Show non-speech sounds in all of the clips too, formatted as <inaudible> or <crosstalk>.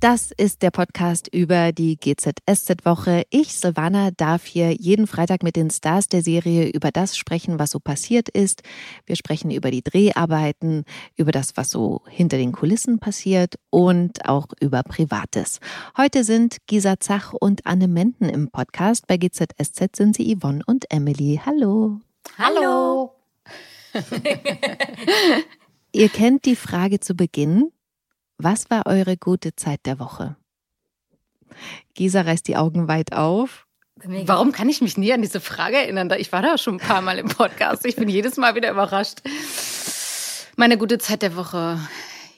Das ist der Podcast über die GZSZ-Woche. Ich, Silvana, darf hier jeden Freitag mit den Stars der Serie über das sprechen, was so passiert ist. Wir sprechen über die Dreharbeiten, über das, was so hinter den Kulissen passiert und auch über Privates. Heute sind Gisa Zach und Anne Menden im Podcast. Bei GZSZ sind sie Yvonne und Emily. Hallo. Hallo. Ihr kennt die Frage zu Beginn. Was war eure gute Zeit der Woche? Gisa reißt die Augen weit auf. Warum kann ich mich nie an diese Frage erinnern? Ich war da schon ein paar Mal im Podcast. Ich bin jedes Mal wieder überrascht. Meine gute Zeit der Woche.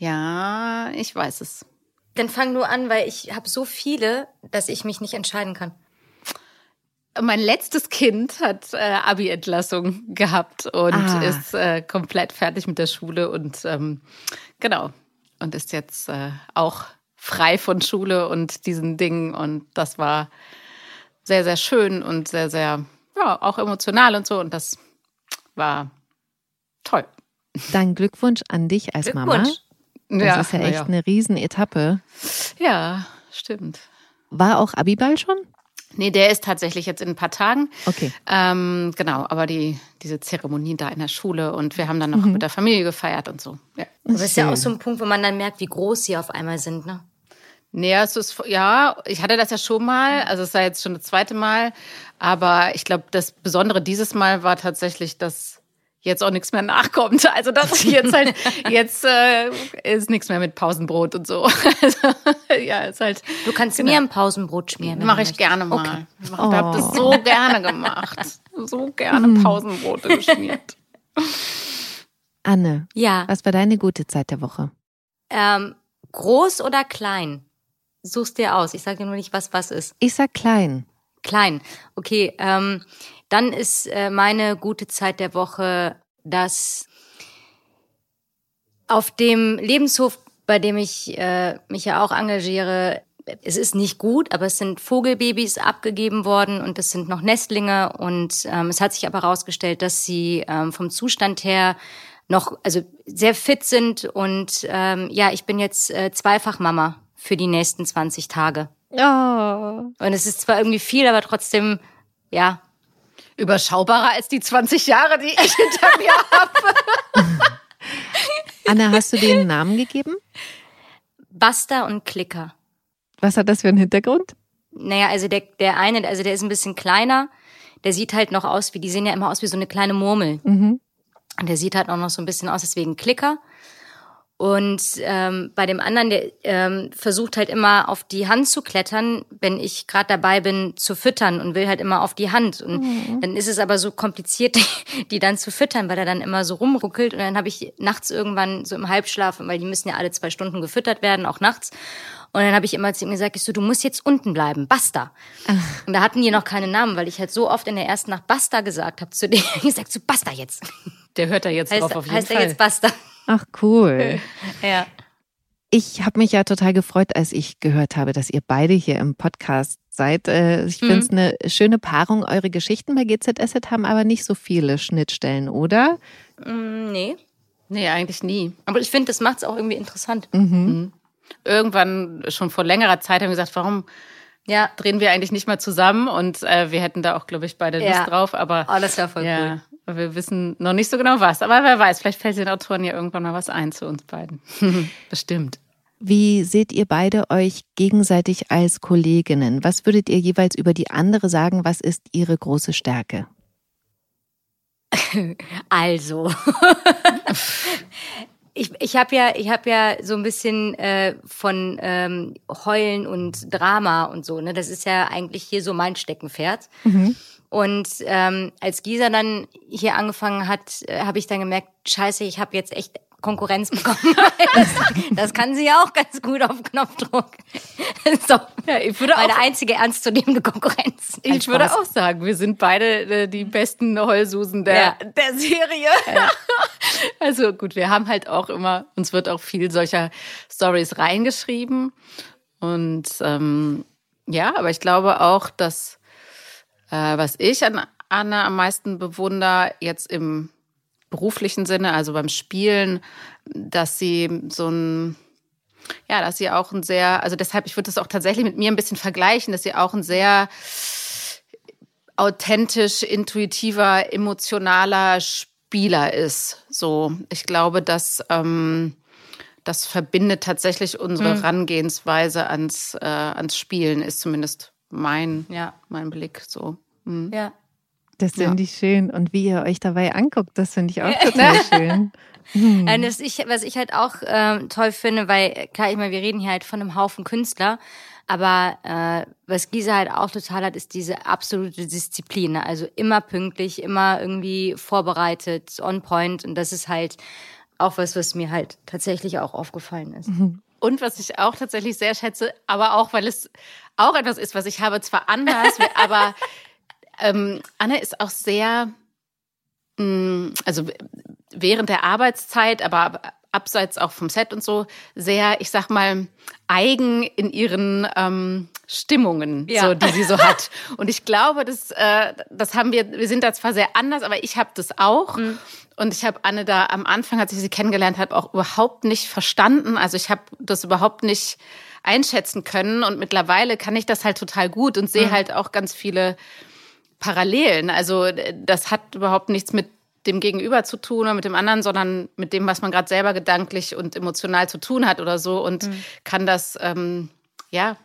Ja, ich weiß es. Dann fang nur an, weil ich habe so viele, dass ich mich nicht entscheiden kann. Mein letztes Kind hat äh, Abi-Entlassung gehabt und Ah. ist äh, komplett fertig mit der Schule und ähm, genau und ist jetzt äh, auch frei von Schule und diesen Dingen und das war sehr sehr schön und sehr sehr ja auch emotional und so und das war toll. Dann Glückwunsch an dich als Mama. Das ist ja echt eine Riesenetappe. ja stimmt. War auch Abiball schon? Nee, der ist tatsächlich jetzt in ein paar Tagen. Okay. Ähm, genau, aber die, diese Zeremonie da in der Schule und wir haben dann noch mit der Familie gefeiert und so. Ja. Das ist ja auch so ein Punkt, wo man dann merkt, wie groß sie auf einmal sind, ne? Nee, es ist, ja, ich hatte das ja schon mal, also es war jetzt schon das zweite Mal, aber ich glaube, das Besondere dieses Mal war tatsächlich, dass jetzt auch nichts mehr nachkommt. Also dass jetzt halt, <laughs> jetzt äh, ist nichts mehr mit Pausenbrot und so. <laughs> Also, ja, ist halt, Du kannst mir ein Pausenbrot schmieren. mache ich möchtest. gerne mal. Okay. Ich habe das so gerne gemacht. So gerne Pausenbrote geschmiert. <laughs> Anne, Ja. was war deine gute Zeit der Woche? Ähm, groß oder klein? Suchst dir aus. Ich sage dir nur nicht, was was ist. Ich sag klein. Klein. Okay, ähm, dann ist äh, meine gute Zeit der Woche, dass auf dem Lebenshof, bei dem ich äh, mich ja auch engagiere, es ist nicht gut, aber es sind Vogelbabys abgegeben worden und es sind noch Nestlinge und ähm, es hat sich aber herausgestellt, dass sie ähm, vom Zustand her noch also sehr fit sind und ähm, ja, ich bin jetzt äh, zweifach Mama für die nächsten 20 Tage. Oh. Und es ist zwar irgendwie viel, aber trotzdem, ja, Überschaubarer als die 20 Jahre, die ich hinter mir <laughs> habe. Anne, hast du denen einen Namen gegeben? Buster und Klicker. Was hat das für einen Hintergrund? Naja, also der, der eine, also der ist ein bisschen kleiner, der sieht halt noch aus wie, die sehen ja immer aus wie so eine kleine Murmel. Mhm. Und der sieht halt auch noch so ein bisschen aus, deswegen Klicker. Und ähm, bei dem anderen, der ähm, versucht halt immer auf die Hand zu klettern, wenn ich gerade dabei bin zu füttern und will halt immer auf die Hand. Und dann ist es aber so kompliziert, <laughs> die, dann zu füttern, weil er dann immer so rumruckelt. Und dann habe ich nachts irgendwann so im Halbschlaf, weil die müssen ja alle zwei Stunden gefüttert werden, auch nachts. Und dann habe ich immer zu ihm gesagt, ich so, du musst jetzt unten bleiben, basta. Und da hatten die noch keine Namen, weil ich halt so oft in der ersten Nacht basta gesagt habe zu denen. <laughs> Ich gesagt, so basta jetzt. Der hört da jetzt Heißt, drauf auf jeden heißt er Fall. jetzt basta. Ach cool. <laughs> Ja. Ich habe mich ja total gefreut, als ich gehört habe, dass ihr beide hier im Podcast seid. Äh, Ich finde es eine schöne Paarung. Eure Geschichten bei GZSZ haben aber nicht so viele Schnittstellen, oder? Mm, nee. nee, eigentlich nie. Aber ich finde, das macht es auch irgendwie interessant. Irgendwann schon vor längerer Zeit haben wir gesagt, warum Ja. drehen wir eigentlich nicht mal zusammen? Und äh, wir hätten da auch, glaube ich, beide Lust Ja. drauf. Aber Oh, das wäre voll ja, wir wissen noch nicht so genau was. Aber wer weiß, vielleicht fällt den Autoren ja irgendwann mal was ein zu uns beiden. <laughs> Bestimmt. Wie seht ihr beide euch gegenseitig als Kolleginnen? Was würdet ihr jeweils über die andere sagen? Was ist ihre große Stärke? <laughs> Also. <laughs> ich ich habe ja, ich hab ja so ein bisschen äh, von ähm, Heulen und Drama und so. Ne? Das ist ja eigentlich hier so mein Steckenpferd. Und ähm, als Gisa dann hier angefangen hat, äh, habe ich dann gemerkt, scheiße, ich habe jetzt echt Konkurrenz <laughs> bekommen. das, das kann sie ja auch ganz gut auf Knopfdruck. <laughs> so. Ja, ich würde Meine auch- einzige ernstzunehmende Konkurrenz. Ich würde Spaß. auch sagen, wir sind beide äh, die besten Heulsusen der, Ja. der Serie. <laughs> Also gut, wir haben halt auch immer, uns wird auch viel solcher Stories reingeschrieben. Und ähm, ja, aber ich glaube auch, dass Äh, was ich an Anne am meisten bewundere, jetzt im beruflichen Sinne, also beim Spielen, dass sie so ein, ja, dass sie auch ein sehr, also deshalb, ich würde das auch tatsächlich mit mir ein bisschen vergleichen, dass sie auch ein sehr authentisch, intuitiver, emotionaler Spieler ist. So, ich glaube, dass ähm, das verbindet tatsächlich unsere mhm. Herangehensweise ans, äh, ans Spielen, ist zumindest mein, ja. mein Blick so. Mhm. Ja. Das finde ja. ich schön. Und wie ihr euch dabei anguckt, das finde ich auch total <laughs> schön. Hm. Das ich, was ich halt auch ähm, toll finde, weil klar, ich meine, wir reden hier halt von einem Haufen Künstler, aber äh, was Gisa halt auch total hat, ist diese absolute Disziplin. Ne? Also immer pünktlich, immer irgendwie vorbereitet, on point. Und das ist halt auch was, was mir halt tatsächlich auch aufgefallen ist. Mhm. Und was ich auch tatsächlich sehr schätze, aber auch, weil es auch etwas ist, was ich habe, zwar anders, aber <laughs> ähm, Anne ist auch sehr, mh, mm, also während der Arbeitszeit, aber abseits auch vom Set und so, sehr, ich sag mal, eigen in ihren ähm, Stimmungen, ja. so, die sie so <laughs> hat. Und ich glaube, das, äh, das haben wir, wir sind da zwar sehr anders, aber ich habe das auch. Mhm. Und ich habe Anne da am Anfang, als ich sie kennengelernt habe, auch überhaupt nicht verstanden. Also ich habe das überhaupt nicht einschätzen können. Und mittlerweile kann ich das halt total gut und sehe mhm. halt auch ganz viele Parallelen. Also das hat überhaupt nichts mit dem Gegenüber zu tun oder mit dem anderen, sondern mit dem, was man gerade selber gedanklich und emotional zu tun hat oder so und mhm. kann das, ähm, ja,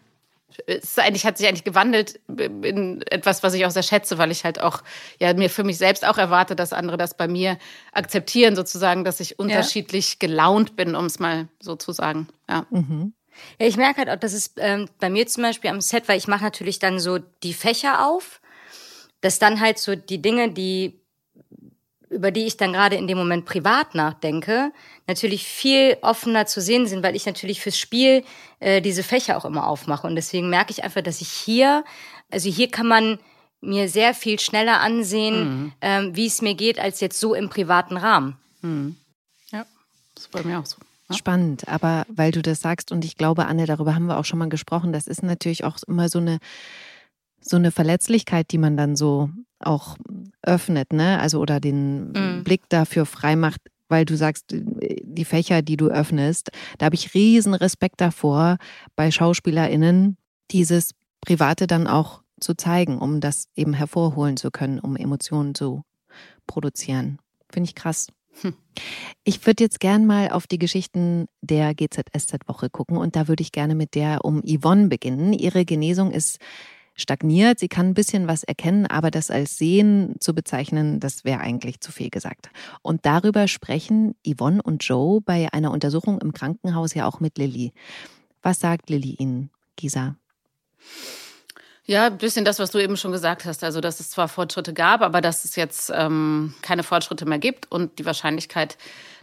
es eigentlich, hat sich eigentlich gewandelt in etwas, was ich auch sehr schätze, weil ich halt auch ja mir für mich selbst auch erwarte, dass andere das bei mir akzeptieren, sozusagen, dass ich unterschiedlich ja. gelaunt bin, um es mal so zu sagen. Ja. Mhm. Ja, ich merke halt auch, dass es ähm, bei mir zum Beispiel am Set, weil ich mache natürlich dann so die Fächer auf, dass dann halt so die Dinge, die über die ich dann gerade in dem Moment privat nachdenke, natürlich viel offener zu sehen sind, weil ich natürlich fürs Spiel äh, diese Fächer auch immer aufmache. Und deswegen merke ich einfach, dass ich hier, also hier kann man mir sehr viel schneller ansehen, mhm. ähm, wie es mir geht, als jetzt so im privaten Rahmen. Mhm. Ja, das ist bei mir auch so. Spannend, aber weil du das sagst und ich glaube, Anne, darüber haben wir auch schon mal gesprochen, das ist natürlich auch immer so eine so eine Verletzlichkeit, die man dann so auch öffnet, ne? Also oder den mhm. Blick dafür freimacht, weil du sagst, die Fächer, die du öffnest, da habe ich riesen Respekt davor, bei SchauspielerInnen dieses Private dann auch zu zeigen, um das eben hervorholen zu können, um Emotionen zu produzieren. Finde ich krass. Hm. Ich würde jetzt gern mal auf die Geschichten der GZSZ-Woche gucken und da würde ich gerne mit der um Yvonne beginnen. Ihre Genesung ist stagniert. Sie kann ein bisschen was erkennen, aber das als Sehen zu bezeichnen, das wäre eigentlich zu viel gesagt. Und darüber sprechen Yvonne und Joe bei einer Untersuchung im Krankenhaus ja auch mit Lilly. Was sagt Lilly Ihnen, Gisa? Ja, ein bisschen das, was du eben schon gesagt hast. Also, dass es zwar Fortschritte gab, aber dass es jetzt ähm, keine Fortschritte mehr gibt und die Wahrscheinlichkeit,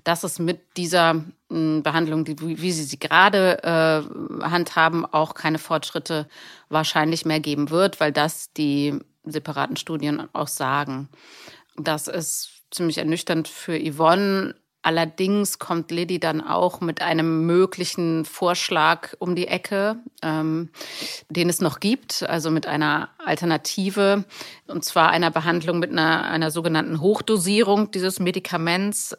dass es mit dieser äh, Behandlung, wie sie sie gerade äh, handhaben, auch keine Fortschritte wahrscheinlich mehr geben wird, weil das die separaten Studien auch sagen. Das ist ziemlich ernüchternd für Yvonne. Allerdings kommt Liddy dann auch mit einem möglichen Vorschlag um die Ecke, ähm, den es noch gibt, also mit einer Alternative, und zwar einer Behandlung mit einer, einer sogenannten Hochdosierung dieses Medikaments,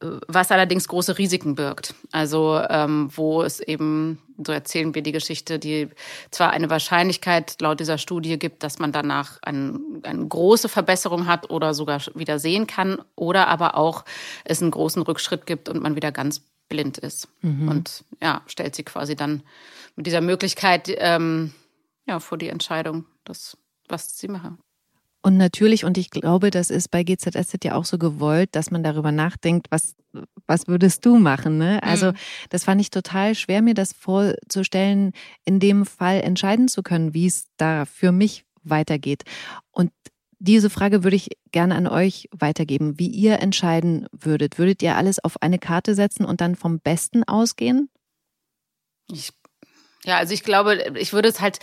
was allerdings große Risiken birgt. Also ähm, wo es eben, so erzählen wir die Geschichte, die zwar eine Wahrscheinlichkeit laut dieser Studie gibt, dass man danach ein, eine große Verbesserung hat oder sogar wieder sehen kann, oder aber auch es einen großen Rückschritt gibt und man wieder ganz blind ist. Mhm. Und ja, stellt sie quasi dann mit dieser Möglichkeit ähm, ja, vor die Entscheidung, das, was sie machen. Und natürlich, und ich glaube, das ist bei GZSZ ja auch so gewollt, dass man darüber nachdenkt, was, was würdest du machen? Ne? Also, mhm. das fand ich total schwer, mir das vorzustellen, in dem Fall entscheiden zu können, wie es da für mich weitergeht. Und diese Frage würde ich gerne an euch weitergeben, wie ihr entscheiden würdet. Würdet ihr alles auf eine Karte setzen und dann vom Besten ausgehen? Ich ja, also ich glaube, ich würde es halt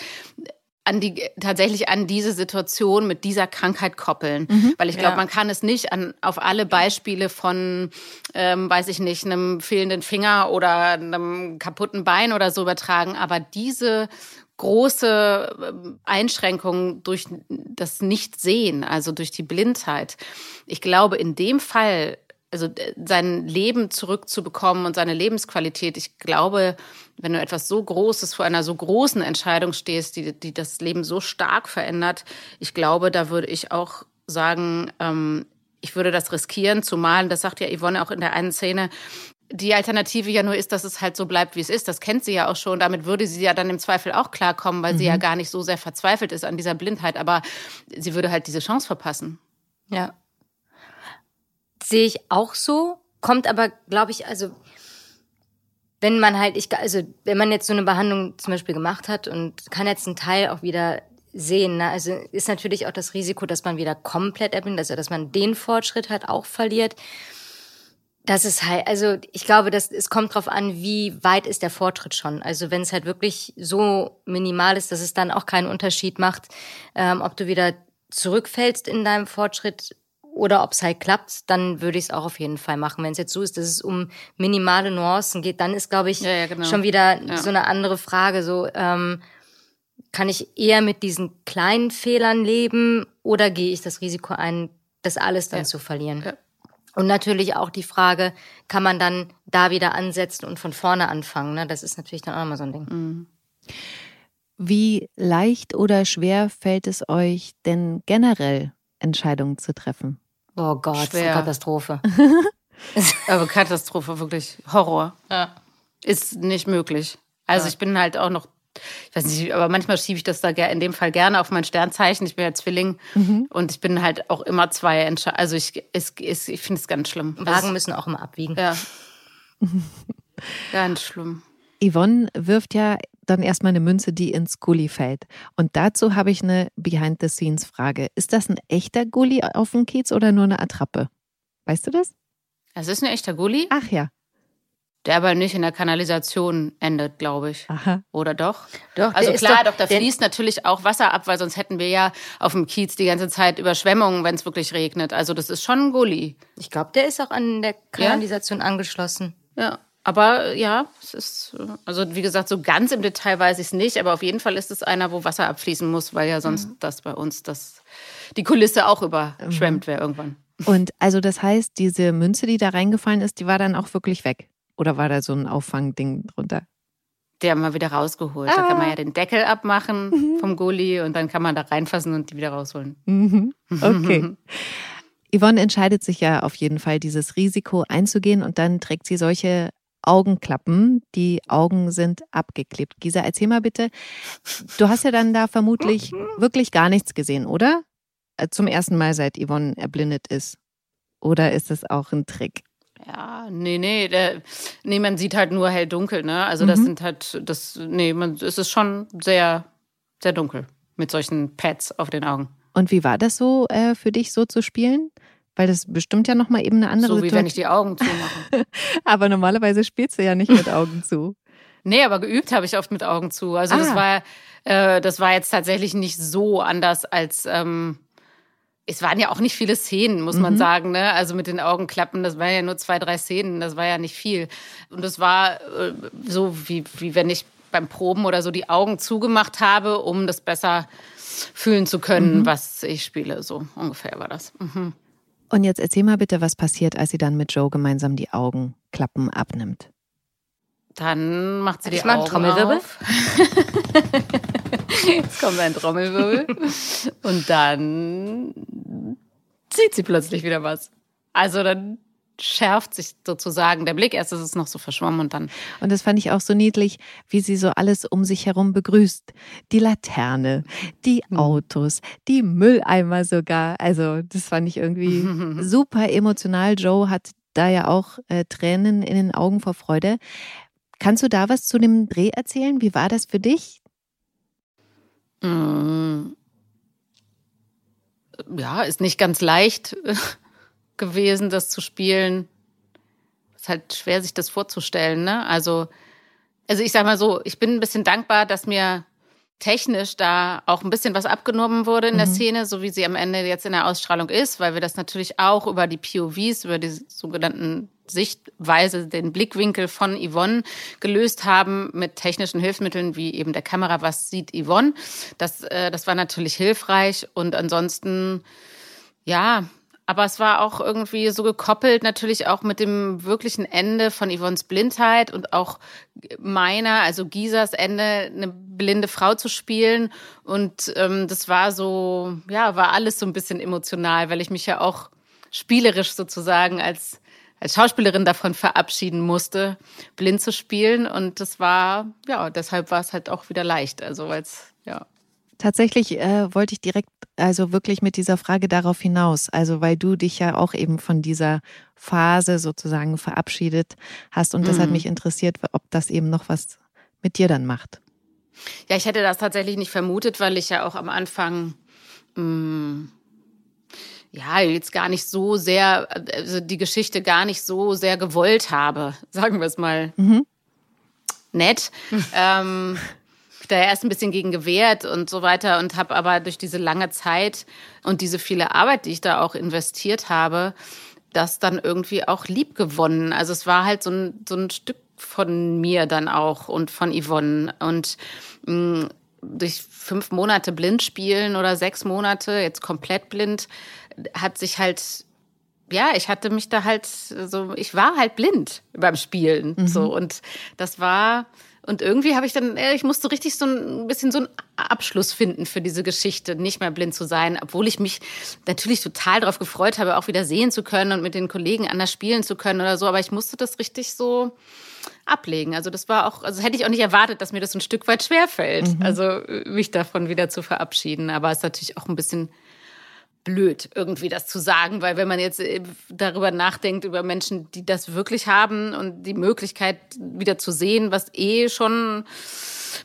an die tatsächlich an diese Situation mit dieser Krankheit koppeln, mhm. weil ich glaube, ja. man kann es nicht an auf alle Beispiele von, ähm, weiß ich nicht, einem fehlenden Finger oder einem kaputten Bein oder so übertragen, aber diese große ähm, Einschränkungen durch das Nichtsehen, also durch die Blindheit. Ich glaube, in dem Fall, also sein Leben zurückzubekommen und seine Lebensqualität, ich glaube, wenn du etwas so Großes vor einer so großen Entscheidung stehst, die, die das Leben so stark verändert, ich glaube, da würde ich auch sagen, ähm, ich würde das riskieren, zumal, das sagt ja Yvonne auch in der einen Szene, die Alternative ja nur ist, dass es halt so bleibt, wie es ist. Das kennt sie ja auch schon. Damit würde sie ja dann im Zweifel auch klarkommen, weil mhm. sie ja mhm. gar nicht so sehr verzweifelt ist an dieser Blindheit. Aber sie würde halt diese Chance verpassen. Ja. Sehe ich auch so. Kommt aber, glaube ich, also wenn man halt, ich, also wenn man jetzt so eine Behandlung zum Beispiel gemacht hat und kann jetzt einen Teil auch wieder sehen, ne? also ist natürlich auch das Risiko, dass man wieder komplett erblindet, also dass man den Fortschritt halt auch verliert. Das ist halt, also ich glaube, dass es kommt drauf an, wie weit ist der Fortschritt schon. Also wenn es halt wirklich so minimal ist, dass es dann auch keinen Unterschied macht, ähm, ob du wieder zurückfällst in deinem Fortschritt oder ob es halt klappt, dann würde ich es auch auf jeden Fall machen. Wenn es jetzt so ist, dass es um minimale Nuancen geht, dann ist, glaube ich, ja, ja, genau. schon wieder ja. so eine andere Frage. So ähm, kann ich eher mit diesen kleinen Fehlern leben oder gehe ich das Risiko ein, das alles dann zu verlieren? Und natürlich auch die Frage, kann man dann da wieder ansetzen und von vorne anfangen? Ne? Das ist natürlich dann auch immer so ein Ding. Mhm. Wie leicht oder schwer fällt es euch denn generell, Entscheidungen zu treffen? Oh Gott, schwer. Katastrophe. <laughs> Aber Katastrophe, wirklich Horror. Ja. Ist nicht möglich. Also ja. ich bin halt auch noch ich weiß nicht, aber manchmal schiebe ich das da in dem Fall gerne auf mein Sternzeichen. Ich bin ja Zwilling mhm. und ich bin halt auch immer zwei Entscheidungen. Also ich, ich, ich finde es ganz schlimm. Wagen müssen auch immer abwiegen. Ja. <laughs> ganz schlimm. Yvonne wirft ja dann erstmal eine Münze, die ins Gully fällt. Und dazu habe ich eine Behind-the-Scenes-Frage. Ist das ein echter Gully auf dem Kiez oder nur eine Attrappe? Weißt du das? Es ist ein echter Gully. Ach ja der aber nicht in der Kanalisation endet, glaube ich. Aha. Oder doch? Doch. Also klar, doch, doch da fließt natürlich auch Wasser ab, weil sonst hätten wir ja auf dem Kiez die ganze Zeit Überschwemmungen, wenn es wirklich regnet. Also das ist schon ein Gully. Ich glaube, der ist auch an der Kanalisation ja? angeschlossen. Ja. Aber ja, es ist, also wie gesagt, so ganz im Detail weiß ich es nicht, aber auf jeden Fall ist es einer, wo Wasser abfließen muss, weil ja sonst mhm. das bei uns das, die Kulisse auch überschwemmt wäre irgendwann. Und also das heißt, diese Münze, die da reingefallen ist, die war dann auch wirklich weg. Oder war da so ein Auffangding drunter? Der haben wir wieder rausgeholt. Ah. Da kann man ja ah. den Deckel abmachen mhm. vom Gully und dann kann man da reinfassen und die wieder rausholen. Mhm. Okay. <laughs> Yvonne entscheidet sich ja auf jeden Fall, dieses Risiko einzugehen und dann trägt sie solche Augenklappen. Die Augen sind abgeklebt. Gisa, erzähl mal bitte. Du hast ja dann da vermutlich wirklich gar nichts gesehen, oder? Äh, zum ersten Mal, seit Yvonne erblindet ist. Oder ist es auch ein Trick? Ja, nee, nee, der, nee, man sieht halt nur hell-dunkel, ne? Also das mhm. sind halt, das, nee, man, es ist schon sehr, sehr dunkel mit solchen Pads auf den Augen. Und wie war das so äh, für dich, so zu spielen? Weil das bestimmt ja nochmal eben eine andere So wie Situation. wenn ich die Augen zumache. <laughs> aber normalerweise spielst du ja nicht mit Augen zu. Nee, aber geübt habe ich oft mit Augen zu. Also ah. das war, äh, das war jetzt tatsächlich nicht so anders als ähm, es waren ja auch nicht viele Szenen, muss man mhm. sagen. Ne? Also mit den Augenklappen, das waren ja nur zwei, drei Szenen, das war ja nicht viel. Und das war äh, so, wie, wie wenn ich beim Proben oder so die Augen zugemacht habe, um das besser fühlen zu können, mhm. was ich spiele. So ungefähr war das. Mhm. Und jetzt erzähl mal bitte, was passiert, als sie dann mit Joe gemeinsam die Augenklappen abnimmt. Dann macht sie die ich Augen Trommelwirbel. auf. <laughs> Jetzt kommt ein Trommelwirbel. Und dann sieht sie plötzlich wieder was. Also dann schärft sich sozusagen der Blick. Erst ist es noch so verschwommen und dann. Und das fand ich auch so niedlich, wie sie so alles um sich herum begrüßt. Die Laterne, die hm. Autos, die Mülleimer sogar. Also das fand ich irgendwie <laughs> super emotional. Joe hat da ja auch äh, Tränen in den Augen vor Freude. Kannst du da was zu dem Dreh erzählen? Wie war das für dich? Mm. Ja, ist nicht ganz leicht gewesen, das zu spielen. Ist halt schwer, sich das vorzustellen. Ne? Also, also ich sag mal so, ich bin ein bisschen dankbar, dass mir technisch da auch ein bisschen was abgenommen wurde in mhm. der Szene, so wie sie am Ende jetzt in der Ausstrahlung ist, weil wir das natürlich auch über die POVs, über die sogenannten Sichtweise, den Blickwinkel von Yvonne gelöst haben mit technischen Hilfsmitteln wie eben der Kamera, was sieht Yvonne. Das, äh, das war natürlich hilfreich und ansonsten, ja, aber es war auch irgendwie so gekoppelt natürlich auch mit dem wirklichen Ende von Yvonnes Blindheit und auch meiner, also Gisas Ende, eine blinde Frau zu spielen. Und ähm, das war so, ja, war alles so ein bisschen emotional, weil ich mich ja auch spielerisch sozusagen als als Schauspielerin davon verabschieden musste, blind zu spielen. Und das war, ja, deshalb war es halt auch wieder leicht. Also, weil es, ja. Tatsächlich äh, wollte ich direkt, also wirklich mit dieser Frage darauf hinaus. Also, weil du dich ja auch eben von dieser Phase sozusagen verabschiedet hast. Und das hat mhm. mich interessiert, ob das eben noch was mit dir dann macht. Ja, ich hätte das tatsächlich nicht vermutet, weil ich ja auch am Anfang mh, mm, ja, jetzt gar nicht so sehr, also die Geschichte gar nicht so sehr gewollt habe, <laughs> sagen wir es mal mhm. nett. ähm, da erst ein bisschen gegen gewehrt und so weiter und habe aber durch diese lange Zeit und diese viele Arbeit, die ich da auch investiert habe, das dann irgendwie auch lieb gewonnen. Also es war halt so ein, so ein Stück von mir dann auch und von Yvonne und mh, mm, durch fünf Monate blind spielen oder sechs Monate, jetzt komplett blind, hat sich halt, ja, ich hatte mich da halt so, ich war halt blind beim Spielen. Mhm. So, und das war, und irgendwie habe ich dann, ich musste richtig so ein bisschen so einen Abschluss finden für diese Geschichte, nicht mehr blind zu sein, obwohl ich mich natürlich total darauf gefreut habe, auch wieder sehen zu können und mit den Kollegen anders spielen zu können oder so. Aber ich musste das richtig so ablegen. Also das war auch, also hätte ich auch nicht erwartet, dass mir das ein Stück weit schwerfällt, mhm. also mich davon wieder zu verabschieden. Aber es ist natürlich auch ein bisschen blöd, irgendwie das zu sagen, weil wenn man jetzt äh, darüber nachdenkt, über Menschen, die das wirklich haben und die Möglichkeit wieder zu sehen, was eh schon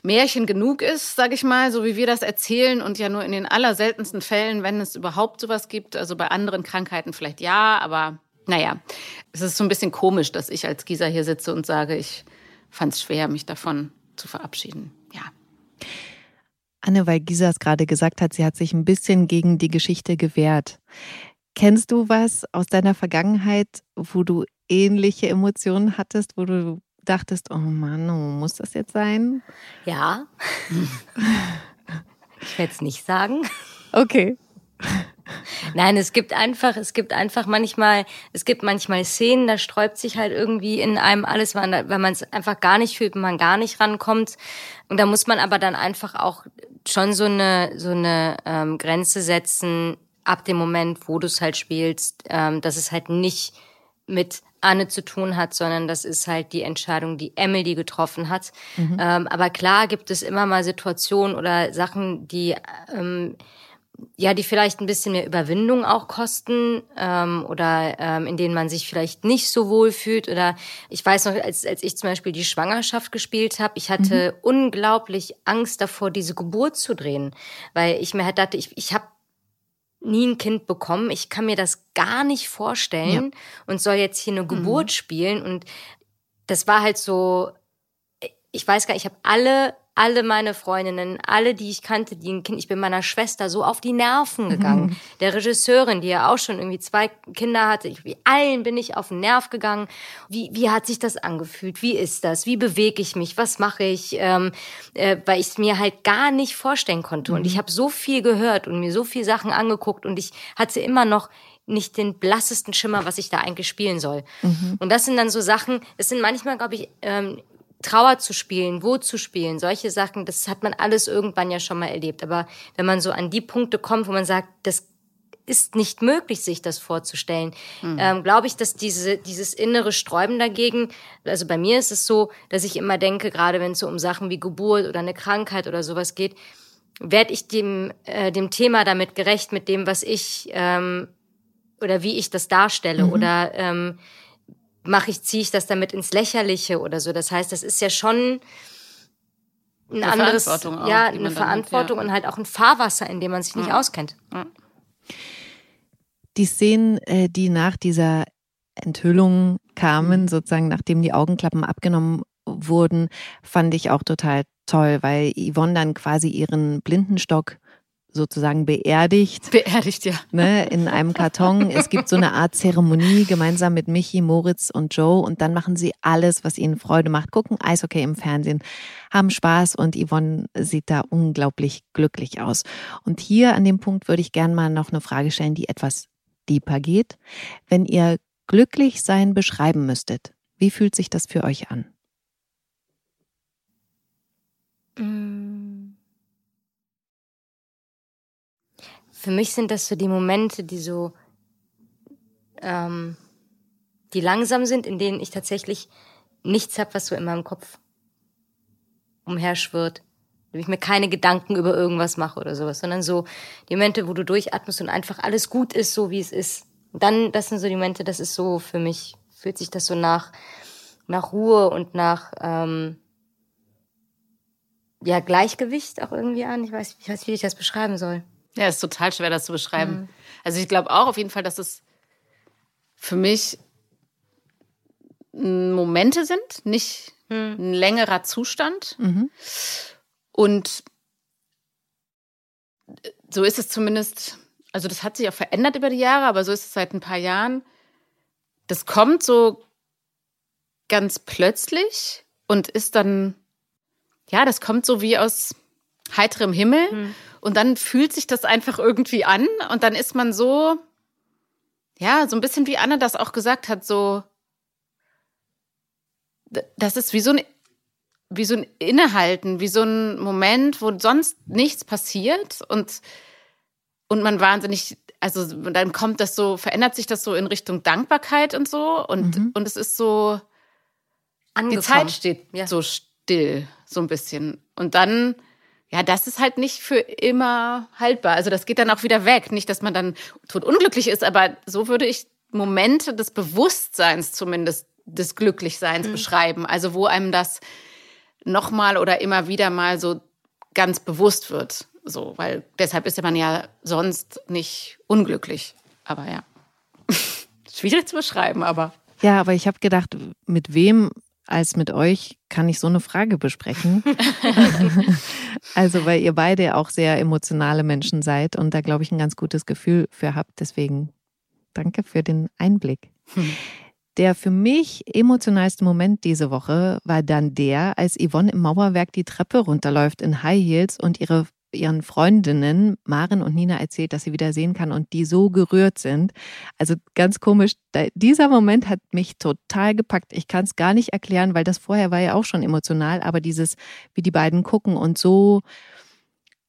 Märchen genug ist, sage ich mal, so wie wir das erzählen und ja nur in den allerseltensten Fällen, wenn es überhaupt sowas gibt, also bei anderen Krankheiten vielleicht ja, aber naja, es ist so ein bisschen komisch, dass ich als Gisa hier sitze und sage, ich fand es schwer, mich davon zu verabschieden. Ja. Anne, weil Gisa es gerade gesagt hat, sie hat sich ein bisschen gegen die Geschichte gewehrt. Kennst du was aus deiner Vergangenheit, wo du ähnliche Emotionen hattest, wo du dachtest, oh Mann, oh, muss das jetzt sein? Ja. <laughs> ich werde es nicht sagen. Okay. Nein, es gibt einfach, es gibt einfach manchmal, es gibt manchmal Szenen, da sträubt sich halt irgendwie in einem alles, weil man es einfach gar nicht fühlt, wenn man gar nicht rankommt. Und da muss man aber dann einfach auch schon so eine so eine ähm, Grenze setzen ab dem Moment, wo du es halt spielst, ähm, dass es halt nicht mit Anne zu tun hat, sondern das ist halt die Entscheidung, die Emily getroffen hat. Mhm. Ähm, aber klar gibt es immer mal Situationen oder Sachen, die ähm, ja, die vielleicht ein bisschen mehr Überwindung auch kosten ähm, oder ähm, in denen man sich vielleicht nicht so wohl fühlt. Oder ich weiß noch, als, als ich zum Beispiel die Schwangerschaft gespielt habe, ich hatte mhm. unglaublich Angst davor, diese Geburt zu drehen, weil ich mir halt dachte, ich, ich habe nie ein Kind bekommen, ich kann mir das gar nicht vorstellen ja. und soll jetzt hier eine Geburt mhm. spielen und das war halt so, ich weiß gar nicht, ich habe alle alle meine Freundinnen, alle, die ich kannte, die ein Kind, ich bin meiner Schwester so auf die Nerven gegangen. Mhm. Der Regisseurin, die ja auch schon irgendwie zwei Kinder hatte, ich, wie allen bin ich auf den Nerv gegangen. Wie, wie hat sich das angefühlt? Wie ist das? Wie bewege ich mich? Was mache ich? Ähm, äh, weil ich es mir halt gar nicht vorstellen konnte. Mhm. Und ich habe so viel gehört und mir so viel Sachen angeguckt und ich hatte immer noch nicht den blassesten Schimmer, was ich da eigentlich spielen soll. Mhm. Und das sind dann so Sachen, es sind manchmal, glaube ich, ähm, Trauer zu spielen, Wut zu spielen, solche Sachen, das hat man alles irgendwann ja schon mal erlebt. Aber wenn man so an die Punkte kommt, wo man sagt, das ist nicht möglich, sich das vorzustellen, mhm. ähm, glaube ich, dass diese, dieses innere Sträuben dagegen, also bei mir ist es so, dass ich immer denke, gerade wenn es so um Sachen wie Geburt oder eine Krankheit oder sowas geht, werde ich dem, äh, dem Thema damit gerecht, mit dem, was ich ähm, oder wie ich das darstelle mhm. oder ähm, mache ich, ziehe ich das damit ins Lächerliche oder so. Das heißt, das ist ja schon ein eine anderes, Verantwortung auch, ja, eine Verantwortung hat, ja. und halt auch ein Fahrwasser, in dem man sich nicht ja. auskennt. Ja. Die Szenen, äh, die nach dieser Enthüllung kamen, mhm. sozusagen nachdem die Augenklappen abgenommen wurden, fand ich auch total toll, weil Yvonne dann quasi ihren Blindenstock sozusagen beerdigt. Beerdigt, ja. Ne, in einem Karton. Es gibt so eine Art Zeremonie gemeinsam mit Michi, Moritz und Joe und dann machen sie alles, was ihnen Freude macht. Gucken Eishockey im Fernsehen, haben Spaß und Yvonne sieht da unglaublich glücklich aus. Und hier an dem Punkt würde ich gerne mal noch eine Frage stellen, die etwas deeper geht. Wenn ihr glücklich sein beschreiben müsstet, wie fühlt sich das für euch an? Mm. Für mich sind das so die Momente, die so, ähm, die langsam sind, in denen ich tatsächlich nichts habe, was so in meinem Kopf umherschwirrt. Wo ich mir keine Gedanken über irgendwas mache oder sowas, sondern so die Momente, wo du durchatmest und einfach alles gut ist, so wie es ist. Und dann, das sind so die Momente, das ist so für mich, fühlt sich das so nach, nach Ruhe und nach, ähm, ja, Gleichgewicht auch irgendwie an. Ich weiß, ich weiß, wie ich das beschreiben soll. Ja, ist total schwer, das zu beschreiben. Mhm. Also ich glaube auch auf jeden Fall, dass es für mich Momente sind, nicht mhm. ein längerer Zustand. Mhm. Und so ist es zumindest, also das hat sich auch verändert über die Jahre, aber so ist es seit ein paar Jahren. Das kommt so ganz plötzlich und ist dann, ja, das kommt so wie aus heiterem Himmel. Mhm. Und dann fühlt sich das einfach irgendwie an und dann ist man so, ja, so ein bisschen wie Anne das auch gesagt hat, so, das ist wie so ein, wie so ein Innehalten, wie so ein Moment, wo sonst nichts passiert und, und man wahnsinnig, also dann kommt das so, verändert sich das so in Richtung Dankbarkeit und so und, mhm. und es ist so, Angekommen. die Zeit steht ja. so still, so ein bisschen. Und dann, ja, das ist halt nicht für immer haltbar. Also das geht dann auch wieder weg. Nicht, dass man dann tot unglücklich ist, aber so würde ich Momente des Bewusstseins zumindest des Glücklichseins mhm. beschreiben. Also wo einem das nochmal oder immer wieder mal so ganz bewusst wird. So, weil deshalb ist man ja sonst nicht unglücklich. Aber ja, <laughs> schwierig zu beschreiben, aber. Ja, aber ich habe gedacht, mit wem als mit euch kann ich so eine Frage besprechen. <laughs> <laughs> also, weil ihr beide auch sehr emotionale Menschen seid und da, glaube ich, ein ganz gutes Gefühl für habt. Deswegen danke für den Einblick. Hm. <laughs> Der für mich emotionalste Moment diese Woche war dann der, als Yvonne im Mauerwerk die Treppe runterläuft in High Heels und ihre ihren Freundinnen Maren und Nina erzählt, dass sie wieder sehen kann und die so gerührt sind. Also ganz komisch, dieser Moment hat mich total gepackt. Ich kann es gar nicht erklären, weil das vorher war ja auch schon emotional, aber dieses, wie die beiden gucken und so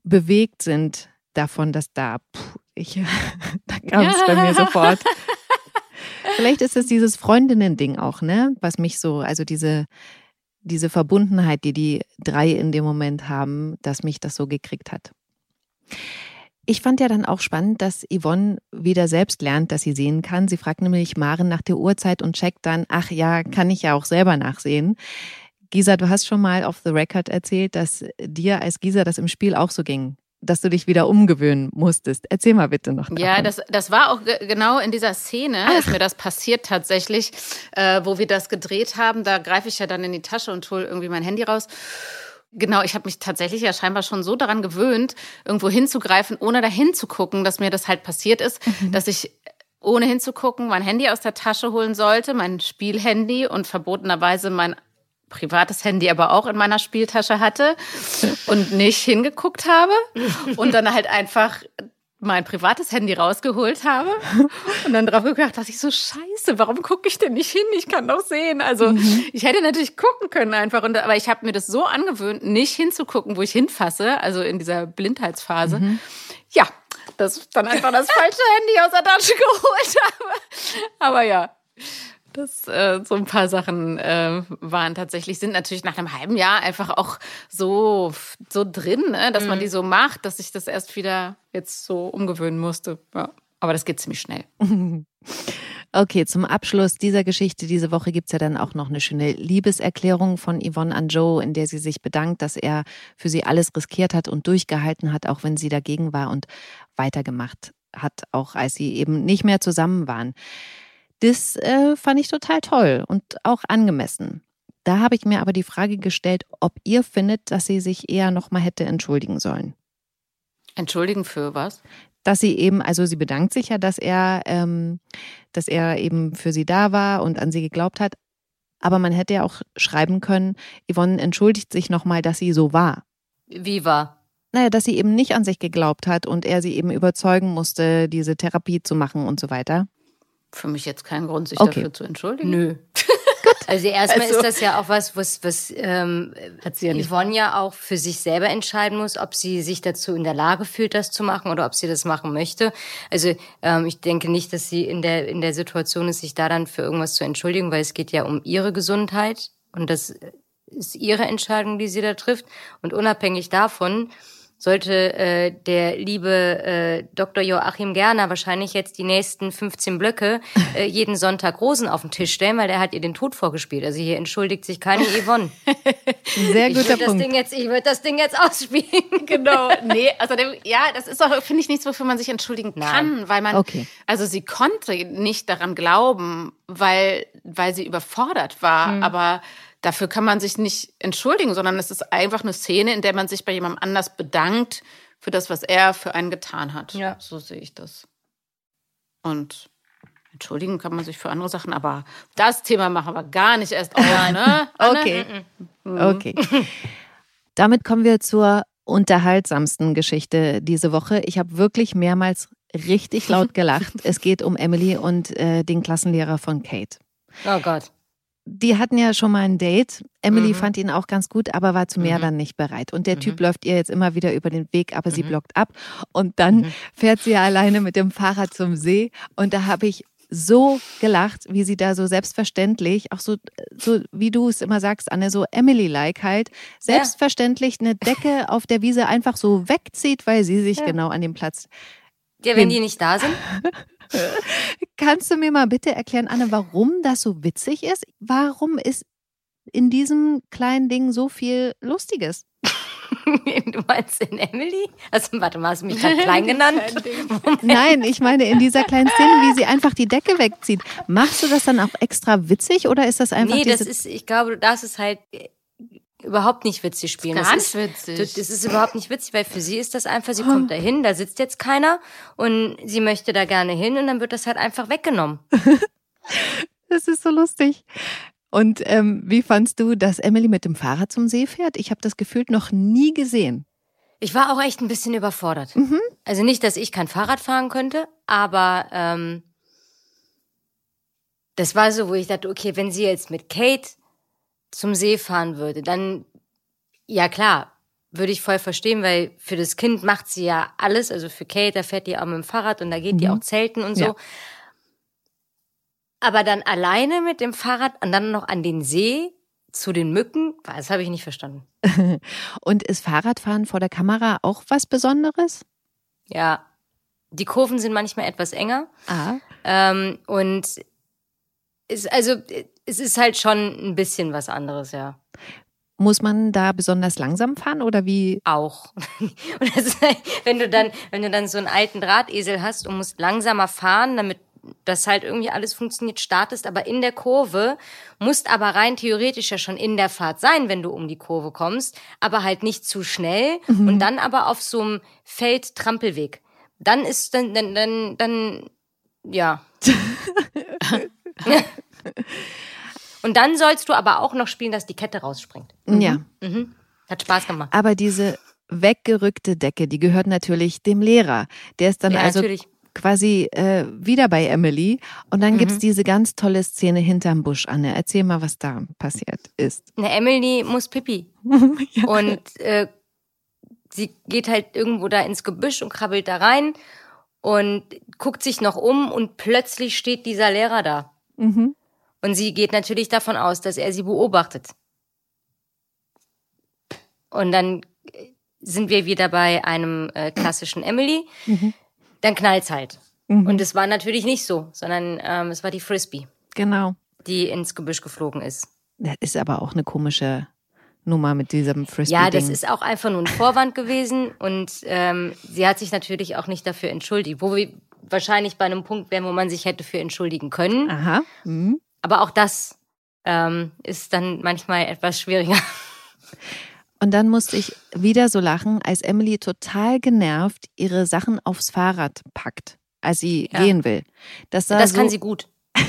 bewegt sind davon, dass da, puh, ich, <laughs> da kam es bei mir <laughs> sofort. Vielleicht ist es dieses Freundinnen-Ding auch, ne? Was mich so, also diese, diese Verbundenheit, die die drei in dem Moment haben, dass mich das so gekriegt hat. Ich fand ja dann auch spannend, dass Yvonne wieder selbst lernt, dass sie sehen kann. Sie fragt nämlich Maren nach der Uhrzeit und checkt dann, ach ja, kann ich ja auch selber nachsehen. Gisa, du hast schon mal auf The Record erzählt, dass dir als Gisa das im Spiel auch so ging dass du dich wieder umgewöhnen musstest. Erzähl mal bitte noch. Davon. Ja, das, das war auch genau in dieser Szene, Ach. ist mir das passiert tatsächlich, äh, wo wir das gedreht haben. Da greife ich ja dann in die Tasche und hole irgendwie mein Handy raus. Genau, ich habe mich tatsächlich ja scheinbar schon so daran gewöhnt, irgendwo hinzugreifen, ohne dahin zu gucken, dass mir das halt passiert ist, mhm. dass ich ohne hinzugucken mein Handy aus der Tasche holen sollte, mein Spielhandy und verbotenerweise mein privates Handy aber auch in meiner Spieltasche hatte und nicht hingeguckt habe und dann halt einfach mein privates Handy rausgeholt habe und dann drauf gedacht, dass ich so scheiße, warum gucke ich denn nicht hin? Ich kann doch sehen. Also mhm. ich hätte natürlich gucken können einfach, und, aber ich habe mir das so angewöhnt, nicht hinzugucken, wo ich hinfasse, also in dieser Blindheitsphase. Mhm. Ja, dass ich dann einfach das falsche Handy aus der Tasche <laughs> geholt habe. Aber ja, das äh, so ein paar Sachen äh, waren tatsächlich, sind natürlich nach einem halben Jahr einfach auch so, so drin, ne? dass mhm. man die so macht, dass ich das erst wieder jetzt so umgewöhnen musste. Ja. Aber das geht ziemlich schnell. <laughs> Okay, zum Abschluss dieser Geschichte diese Woche gibt's ja dann auch noch eine schöne Liebeserklärung von Yvonne an Joe, in der sie sich bedankt, dass er für sie alles riskiert hat und durchgehalten hat, auch wenn sie dagegen war und weitergemacht hat, auch als sie eben nicht mehr zusammen waren. Das äh, fand ich total toll und auch angemessen. Da habe ich mir aber die Frage gestellt, ob ihr findet, dass sie sich eher noch mal hätte entschuldigen sollen. Entschuldigen für was? Dass sie eben, also sie bedankt sich ja, dass er, ähm, dass er eben für sie da war und an sie geglaubt hat. Aber man hätte ja auch schreiben können, Yvonne entschuldigt sich nochmal, dass sie so war. Wie war? Naja, dass sie eben nicht an sich geglaubt hat und er sie eben überzeugen musste, diese Therapie zu machen und so weiter. Für mich jetzt kein Grund, sich Okay. dafür zu entschuldigen. Nö. <laughs> Also erstmal Also- ist das ja auch was, was, was ähm, Hat sie ja nicht. Yvonne ja auch für sich selber entscheiden muss, ob sie sich dazu in der Lage fühlt, das zu machen oder ob sie das machen möchte. Also ähm, ich denke nicht, dass sie in der in der Situation ist, sich da dann für irgendwas zu entschuldigen, weil es geht ja um ihre Gesundheit und das ist ihre Entscheidung, die sie da trifft. Und unabhängig davon sollte äh, der liebe äh, Dr. Joachim Gerner wahrscheinlich jetzt die nächsten 15 Blöcke <laughs> äh, jeden Sonntag Rosen auf den Tisch stellen, weil der hat ihr den Tod vorgespielt. Also hier entschuldigt sich keine <laughs> Yvonne. Sehr Ich guter würde das Punkt. Ding jetzt, ich würde das Ding jetzt <laughs> ausspielen. Genau, nee, also dem, ja, das ist doch, finde ich, nichts, wofür man sich entschuldigen kann, weil man, Okay. also sie konnte nicht daran glauben, weil, weil sie überfordert war, Hm. aber dafür kann man sich nicht entschuldigen, sondern es ist einfach eine Szene, in der man sich bei jemandem anders bedankt für das, was er für einen getan hat. Ja. So sehe ich das. Und entschuldigen kann man sich für andere Sachen, aber das Thema machen wir gar nicht erst auf, ne? Anne? <laughs> Okay. Okay. Damit kommen wir zur unterhaltsamsten Geschichte diese Woche. Ich habe wirklich mehrmals richtig laut gelacht. <laughs> es geht um Emily und äh, den Klassenlehrer von Kate. Oh Gott. Die hatten ja schon mal ein Date. Emily Mhm. fand ihn auch ganz gut, aber war zu mehr Mhm. dann nicht bereit. Und der Typ Mhm. läuft ihr jetzt immer wieder über den Weg, aber sie Mhm. blockt ab. Und dann Mhm. fährt sie alleine mit dem Fahrrad zum See. Und da habe ich so gelacht, wie sie da so selbstverständlich, auch so, so wie du es immer sagst, Anne, so Emily-like halt, selbstverständlich eine Decke auf der Wiese einfach so wegzieht, weil sie sich Ja. genau an dem Platz. Ja, wenn die nicht da sind. <laughs> Kannst du mir mal bitte erklären, Anne, warum das so witzig ist? Warum ist in diesem kleinen Ding so viel Lustiges? du meinst in Emily? Also, warte mal, hast du mich gerade <laughs> klein genannt? Nein, ich meine in dieser kleinen Szene, wie sie einfach die Decke wegzieht. Machst du das dann auch extra witzig oder ist das einfach nee, das ist, ich glaube, das ist halt überhaupt nicht witzig spielen. Gar das nicht ist, witzig. Das das ist überhaupt nicht witzig, weil für sie ist das einfach, sie kommt da hin, da sitzt jetzt keiner und sie möchte da gerne hin und dann wird das halt einfach weggenommen. <laughs> Das ist so lustig. Und ähm, wie fandst du, dass Emily mit dem Fahrrad zum See fährt? Ich habe das Gefühl noch nie gesehen. Ich war auch echt ein bisschen überfordert. Also nicht, dass ich kein Fahrrad fahren könnte, aber ähm, das war so, wo ich dachte, okay, wenn sie jetzt mit Kate zum See fahren würde, dann, ja klar, würde ich voll verstehen, weil für das Kind macht sie ja alles, also für Kate, da fährt die auch mit dem Fahrrad und da geht die Mhm. auch zelten und so. Ja. Aber dann alleine mit dem Fahrrad und dann noch an den See zu den Mücken, das habe ich nicht verstanden. <laughs> Und ist Fahrradfahren vor der Kamera auch was Besonderes? Ja, die Kurven sind manchmal etwas enger. Ah. Ähm, und es, also, es ist halt schon ein bisschen was anderes, ja. Muss man da besonders langsam fahren oder wie? Auch. <laughs> Und halt, wenn du dann, wenn du dann so einen alten Drahtesel hast und musst langsamer fahren, damit das halt irgendwie alles funktioniert, startest aber in der Kurve, musst aber rein theoretisch ja schon in der Fahrt sein, wenn du um die Kurve kommst, aber halt nicht zu schnell und dann aber auf so einem Feld-Trampelweg. Dann ist dann, dann, dann, dann, ja. <laughs> <laughs> und dann sollst du aber auch noch spielen, dass die Kette rausspringt. Ja. Mhm. Hat Spaß gemacht. Aber diese weggerückte Decke, die gehört natürlich dem Lehrer. Der ist dann Ja, also natürlich. quasi äh, wieder bei Emily. Und dann Mhm. gibt's diese ganz tolle Szene hinterm Busch, Anne. Erzähl mal, was da passiert ist. Eine Emily muss pipi. <laughs> Und äh, sie geht halt irgendwo da ins Gebüsch und krabbelt da rein und guckt sich noch um und plötzlich steht dieser Lehrer da. Mhm. Und sie geht natürlich davon aus, dass er sie beobachtet. Und dann äh, sind wir wieder bei einem äh, klassischen Emily. Mhm. Dann knallt's halt. Mhm. Und es war natürlich nicht so, sondern ähm, es war die Frisbee, Genau. die ins Gebüsch geflogen ist. Das ist aber auch eine komische Nummer mit diesem Frisbee. Ja, das ist auch einfach nur ein Vorwand gewesen und ähm, sie hat sich natürlich auch nicht dafür entschuldigt, wo wir wahrscheinlich bei einem Punkt wären, wo man sich hätte für entschuldigen können. Aha. Mhm. Aber auch das ähm, ist dann manchmal etwas schwieriger. <laughs> Und dann musste ich wieder so lachen, als Emily total genervt ihre Sachen aufs Fahrrad packt, als sie Ja. gehen will. Das, Das so, kann sie gut. <laughs>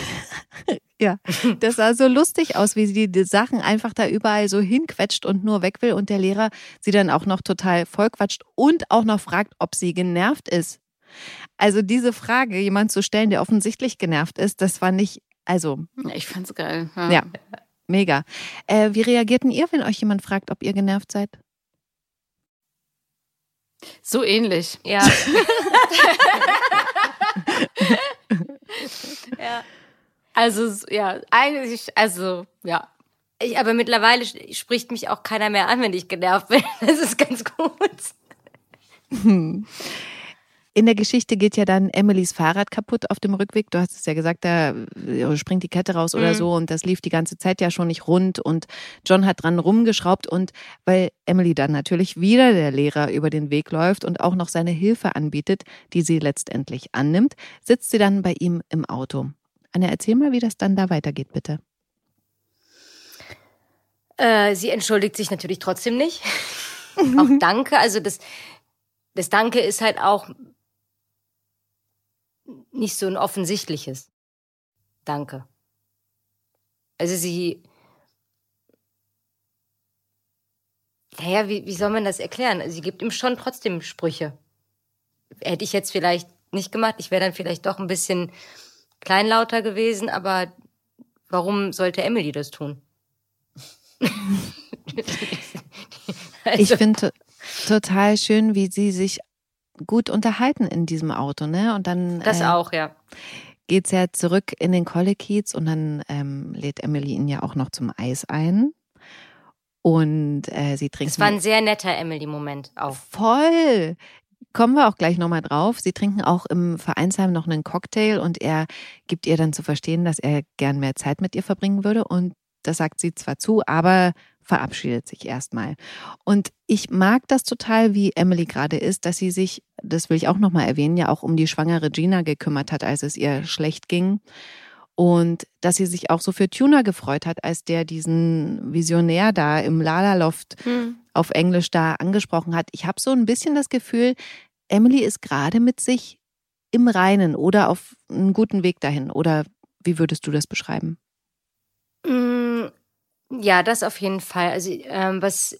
Ja, das sah so lustig aus, wie sie die Sachen einfach da überall so hinquetscht und nur weg will und der Lehrer sie dann auch noch total vollquatscht und auch noch fragt, ob sie genervt ist. Also diese Frage, jemand zu stellen, der offensichtlich genervt ist, das war nicht, also Ja, Ich fand's geil. ja, mega. Äh, wie reagierten ihr, wenn euch jemand fragt, ob ihr genervt seid? So ähnlich. Ja. <laughs> ja. Also, ja, eigentlich, also, ja. Ich, aber mittlerweile spricht mich auch keiner mehr an, wenn ich genervt bin. <laughs> Das ist ganz gut. In der Geschichte geht ja dann Emilys Fahrrad kaputt auf dem Rückweg. Du hast es ja gesagt, da äh, springt die Kette raus oder Mhm. so und das lief die ganze Zeit ja schon nicht rund und John hat dran rumgeschraubt und weil Emily dann natürlich wieder der Lehrer über den Weg läuft und auch noch seine Hilfe anbietet, die sie letztendlich annimmt, sitzt sie dann bei ihm im Auto. Anja, erzähl mal, wie das dann da weitergeht, bitte. Äh, sie entschuldigt sich natürlich trotzdem nicht. <laughs> auch Danke. Also das, das Danke ist halt auch nicht so ein offensichtliches Danke. Also sie. Naja, wie, wie soll man das erklären? Also sie gibt ihm schon trotzdem Sprüche. Hätte ich jetzt vielleicht nicht gemacht. Ich wäre dann vielleicht doch ein bisschen kleinlauter gewesen, aber warum sollte Emily das tun? Also, Ich finde total schön, wie sie sich gut unterhalten in diesem Auto, ne? Und dann das äh, auch, ja. geht's ja zurück in den Kollekiez und dann ähm, lädt Emily ihn ja auch noch zum Eis ein. Und äh, sie trinken Es war ein sehr netter Emily-Moment auch. voll. Kommen wir auch gleich nochmal drauf. Sie trinken auch im Vereinsheim noch einen Cocktail und er gibt ihr dann zu verstehen, dass er gern mehr Zeit mit ihr verbringen würde. Und das sagt sie zwar zu, aber verabschiedet sich erstmal. Und ich mag das total, wie Emily gerade ist, dass sie sich, das will ich auch nochmal erwähnen, ja auch um die schwangere Gina gekümmert hat, als es ihr schlecht ging. Und dass sie sich auch so für Tuna gefreut hat, als der diesen Visionär da im Lala-Loft auf Englisch da angesprochen hat. Ich habe so ein bisschen das Gefühl, Emily ist gerade mit sich im Reinen oder auf einem guten Weg dahin. Oder wie würdest du das beschreiben? Mm, Ja, das auf jeden Fall. Also, ähm, was,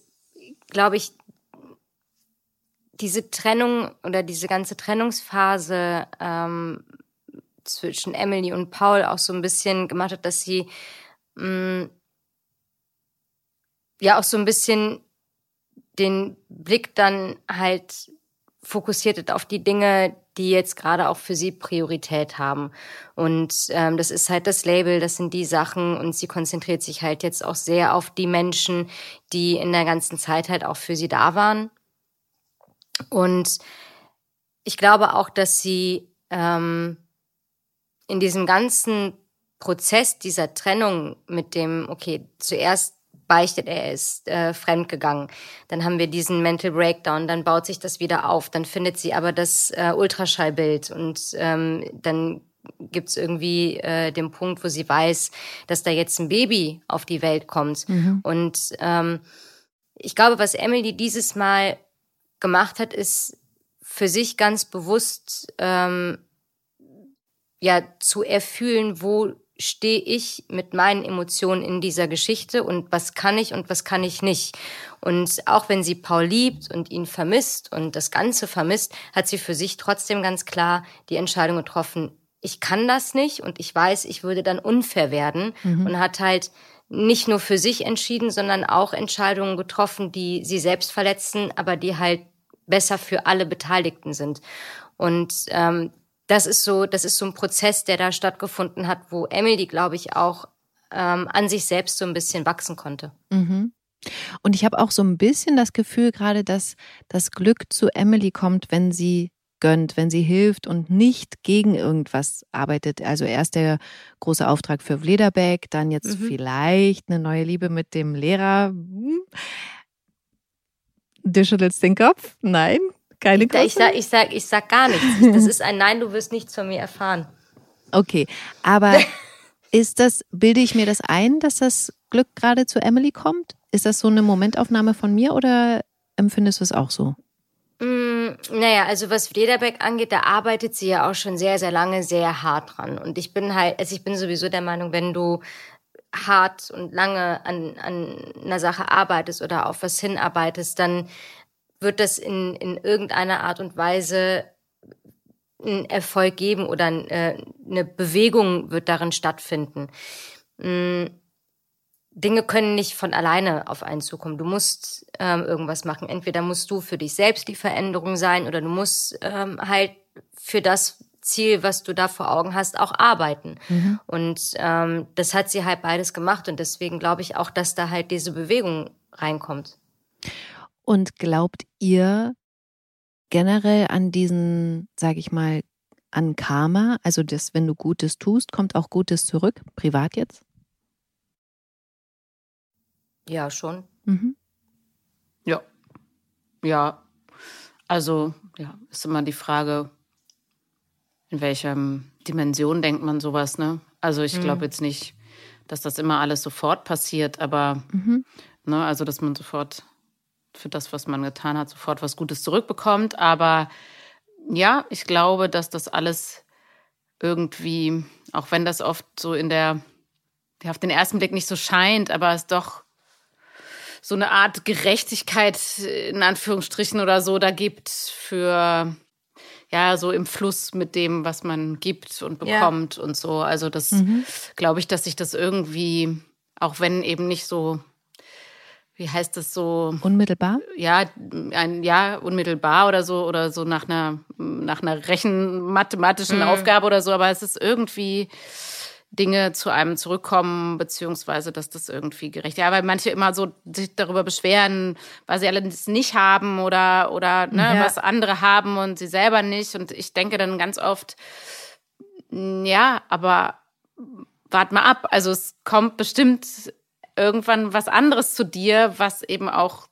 glaube ich, diese Trennung oder diese ganze Trennungsphase ähm, zwischen Emily und Paul auch so ein bisschen gemacht hat, dass sie mh, ja auch so ein bisschen den Blick dann halt fokussiert hat auf die Dinge, die jetzt gerade auch für sie Priorität haben. Und ähm, das ist halt das Label, das sind die Sachen und sie konzentriert sich halt jetzt auch sehr auf die Menschen, die in der ganzen Zeit halt auch für sie da waren. Und ich glaube auch, dass sie ähm, in diesem ganzen Prozess dieser Trennung mit dem, okay, zuerst beichtet er, ist äh, fremdgegangen. Dann haben wir diesen Mental Breakdown, dann baut sich das wieder auf, dann findet sie aber das äh, Ultraschallbild und ähm, dann gibt's irgendwie äh, den Punkt, wo sie weiß, dass da jetzt ein Baby auf die Welt kommt. Und ähm, ich glaube, was Emily dieses Mal gemacht hat, ist für sich ganz bewusst ähm, ja zu erfühlen, wo stehe ich mit meinen Emotionen in dieser Geschichte und was kann ich und was kann ich nicht. Und auch wenn sie Paul liebt und ihn vermisst und das Ganze vermisst, hat sie für sich trotzdem ganz klar die Entscheidung getroffen, ich kann das nicht und ich weiß, ich würde dann unfair werden und hat halt nicht nur für sich entschieden, sondern auch Entscheidungen getroffen, die sie selbst verletzen, aber die halt besser für alle Beteiligten sind. Und ähm, das ist so, das ist so ein Prozess, der da stattgefunden hat, wo Emily, glaube ich, auch ähm, an sich selbst so ein bisschen wachsen konnte. Mhm. Und ich habe auch so ein bisschen das Gefühl gerade, dass das Glück zu Emily kommt, wenn sie gönnt, wenn sie hilft und nicht gegen irgendwas arbeitet. Also erst der große Auftrag für Vlederbeck, dann jetzt Mhm. vielleicht eine neue Liebe mit dem Lehrer. Hm. Du schüttelst den Kopf? Nein, keine Ich, ich, sag, ich, sag, ich sag gar nichts. Das ist ein Nein, du wirst nichts von mir erfahren. Okay, aber <laughs> ist das, bilde ich mir das ein, dass das Glück gerade zu Emily kommt? Ist das so eine Momentaufnahme von mir oder empfindest du es auch so? Mm, naja, also was Flederbeck angeht, da arbeitet sie ja auch schon sehr, sehr lange sehr hart dran. Und ich bin halt, also ich bin sowieso der Meinung, wenn du hart und lange an, an einer Sache arbeitest oder auf was hinarbeitest, dann wird das in, in irgendeiner Art und Weise einen Erfolg geben oder äh, eine Bewegung wird darin stattfinden. Mm, Dinge können nicht von alleine auf einen zukommen. Du musst ähm, irgendwas machen. Entweder musst du für dich selbst die Veränderung sein oder du musst ähm, halt für das Ziel, was du da vor Augen hast, auch arbeiten. Mhm. Und ähm, das hat sie halt beides gemacht und deswegen glaube ich auch, dass da halt diese Bewegung reinkommt. Und glaubt ihr generell an diesen, sage ich mal, an Karma? Also, dass wenn du Gutes tust, kommt auch Gutes zurück, privat jetzt? Ja, schon. Mhm. Ja. Ja. Also, ja, ist immer die Frage, in welcher Dimension denkt man sowas, ne? Also, ich glaube mhm. jetzt nicht, dass das immer alles sofort passiert, aber, mhm. ne, also, dass man sofort für das, was man getan hat, sofort was Gutes zurückbekommt. Aber ja, ich glaube, dass das alles irgendwie, auch wenn das oft so in der, ja, auf den ersten Blick nicht so scheint, aber es doch so eine Art Gerechtigkeit in Anführungsstrichen oder so da gibt für ja, so im Fluss mit dem, was man gibt und bekommt ja. und so. Also das mhm. glaube ich, dass sich das irgendwie, auch wenn eben nicht so, wie heißt das so? Unmittelbar? Ja, ein, ja, unmittelbar oder so, oder so nach einer, nach einer rechenmathematischen mhm. Aufgabe oder so, aber es ist irgendwie, Dinge zu einem zurückkommen, beziehungsweise dass das irgendwie gerecht. Ja, weil manche immer so sich darüber beschweren, weil sie alles nicht haben oder, oder ne, ja. was andere haben und sie selber nicht. Und ich denke dann ganz oft, ja, aber wart mal ab. Also es kommt bestimmt irgendwann was anderes zu dir, was eben auch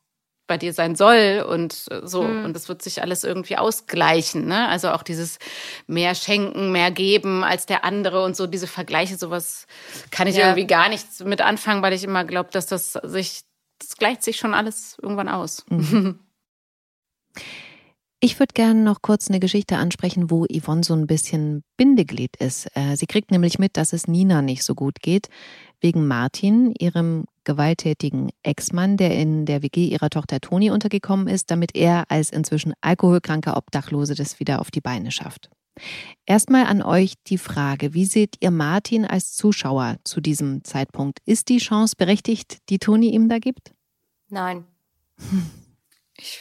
bei dir sein soll und äh, so. Mhm. Und es wird sich alles irgendwie ausgleichen. Ne? Also auch dieses mehr schenken, mehr geben als der andere und so diese Vergleiche, sowas kann ich ja. irgendwie gar nicht mit anfangen, weil ich immer glaube, dass das sich, das gleicht sich schon alles irgendwann aus. Mhm. <laughs> Ich würde gerne noch kurz eine Geschichte ansprechen, wo Yvonne so ein bisschen Bindeglied ist. Äh, sie kriegt nämlich mit, dass es Nina nicht so gut geht, wegen Martin, ihrem gewalttätigen Ex-Mann, der in der WG ihrer Tochter Toni untergekommen ist, damit er als inzwischen alkoholkranker Obdachlose das wieder auf die Beine schafft. Erstmal an euch die Frage, wie seht ihr Martin als Zuschauer zu diesem Zeitpunkt? Ist die Chance berechtigt, die Toni ihm da gibt? Nein. Ich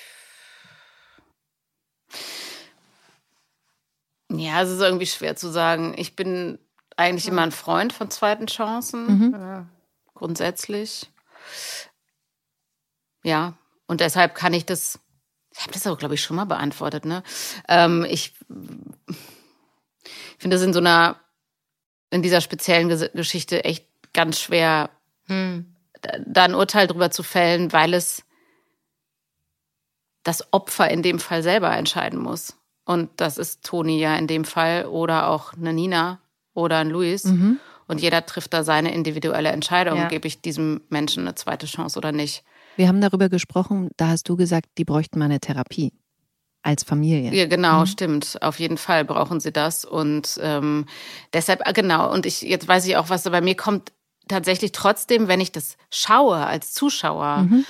Ja, es ist irgendwie schwer zu sagen. Ich bin eigentlich immer ein Freund von zweiten Chancen. Mhm. Ja, grundsätzlich. Ja, und deshalb kann ich das. Ich habe das auch, glaube ich, schon mal beantwortet. Ne? Ähm, ich, ich finde das in so einer, in dieser speziellen Geschichte echt ganz schwer, hm. da ein Urteil drüber zu fällen, weil es das Opfer in dem Fall selber entscheiden muss. Und das ist Toni ja in dem Fall oder auch eine Nina oder ein Luis. Mhm. Und jeder trifft da seine individuelle Entscheidung. Ja. Gebe ich diesem Menschen eine zweite Chance oder nicht? Wir haben darüber gesprochen, da hast du gesagt, die bräuchten mal eine Therapie als Familie. Ja, genau, mhm. stimmt. Auf jeden Fall brauchen sie das. Und ähm, deshalb, ah, genau, und ich, jetzt weiß ich auch, was da bei mir kommt, tatsächlich trotzdem, wenn ich das schaue als Zuschauer mhm.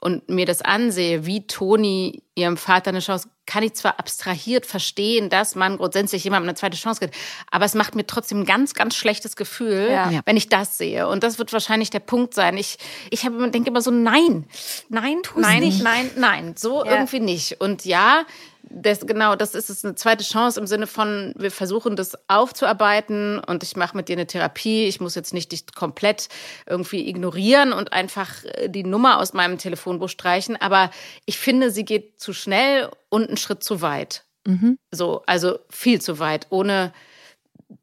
Und mir das ansehe, wie Toni ihrem Vater eine Chance kann ich zwar abstrahiert verstehen, dass man grundsätzlich jemandem eine zweite Chance gibt, aber es macht mir trotzdem ein ganz, ganz schlechtes Gefühl, ja. wenn ich das sehe. Und das wird wahrscheinlich der Punkt sein. Ich, ich denke immer so, nein, nein, Tu's nein, nicht. nein, nein, so ja. irgendwie nicht. Und ja, das, genau, das ist es eine zweite Chance im Sinne von, wir versuchen das aufzuarbeiten und ich mache mit dir eine Therapie. Ich muss jetzt nicht dich komplett irgendwie ignorieren und einfach äh, die Nummer aus meinem Telefonbuch streichen, aber ich finde, sie geht zu schnell und einen Schritt zu weit. Mhm. So, also viel zu weit, ohne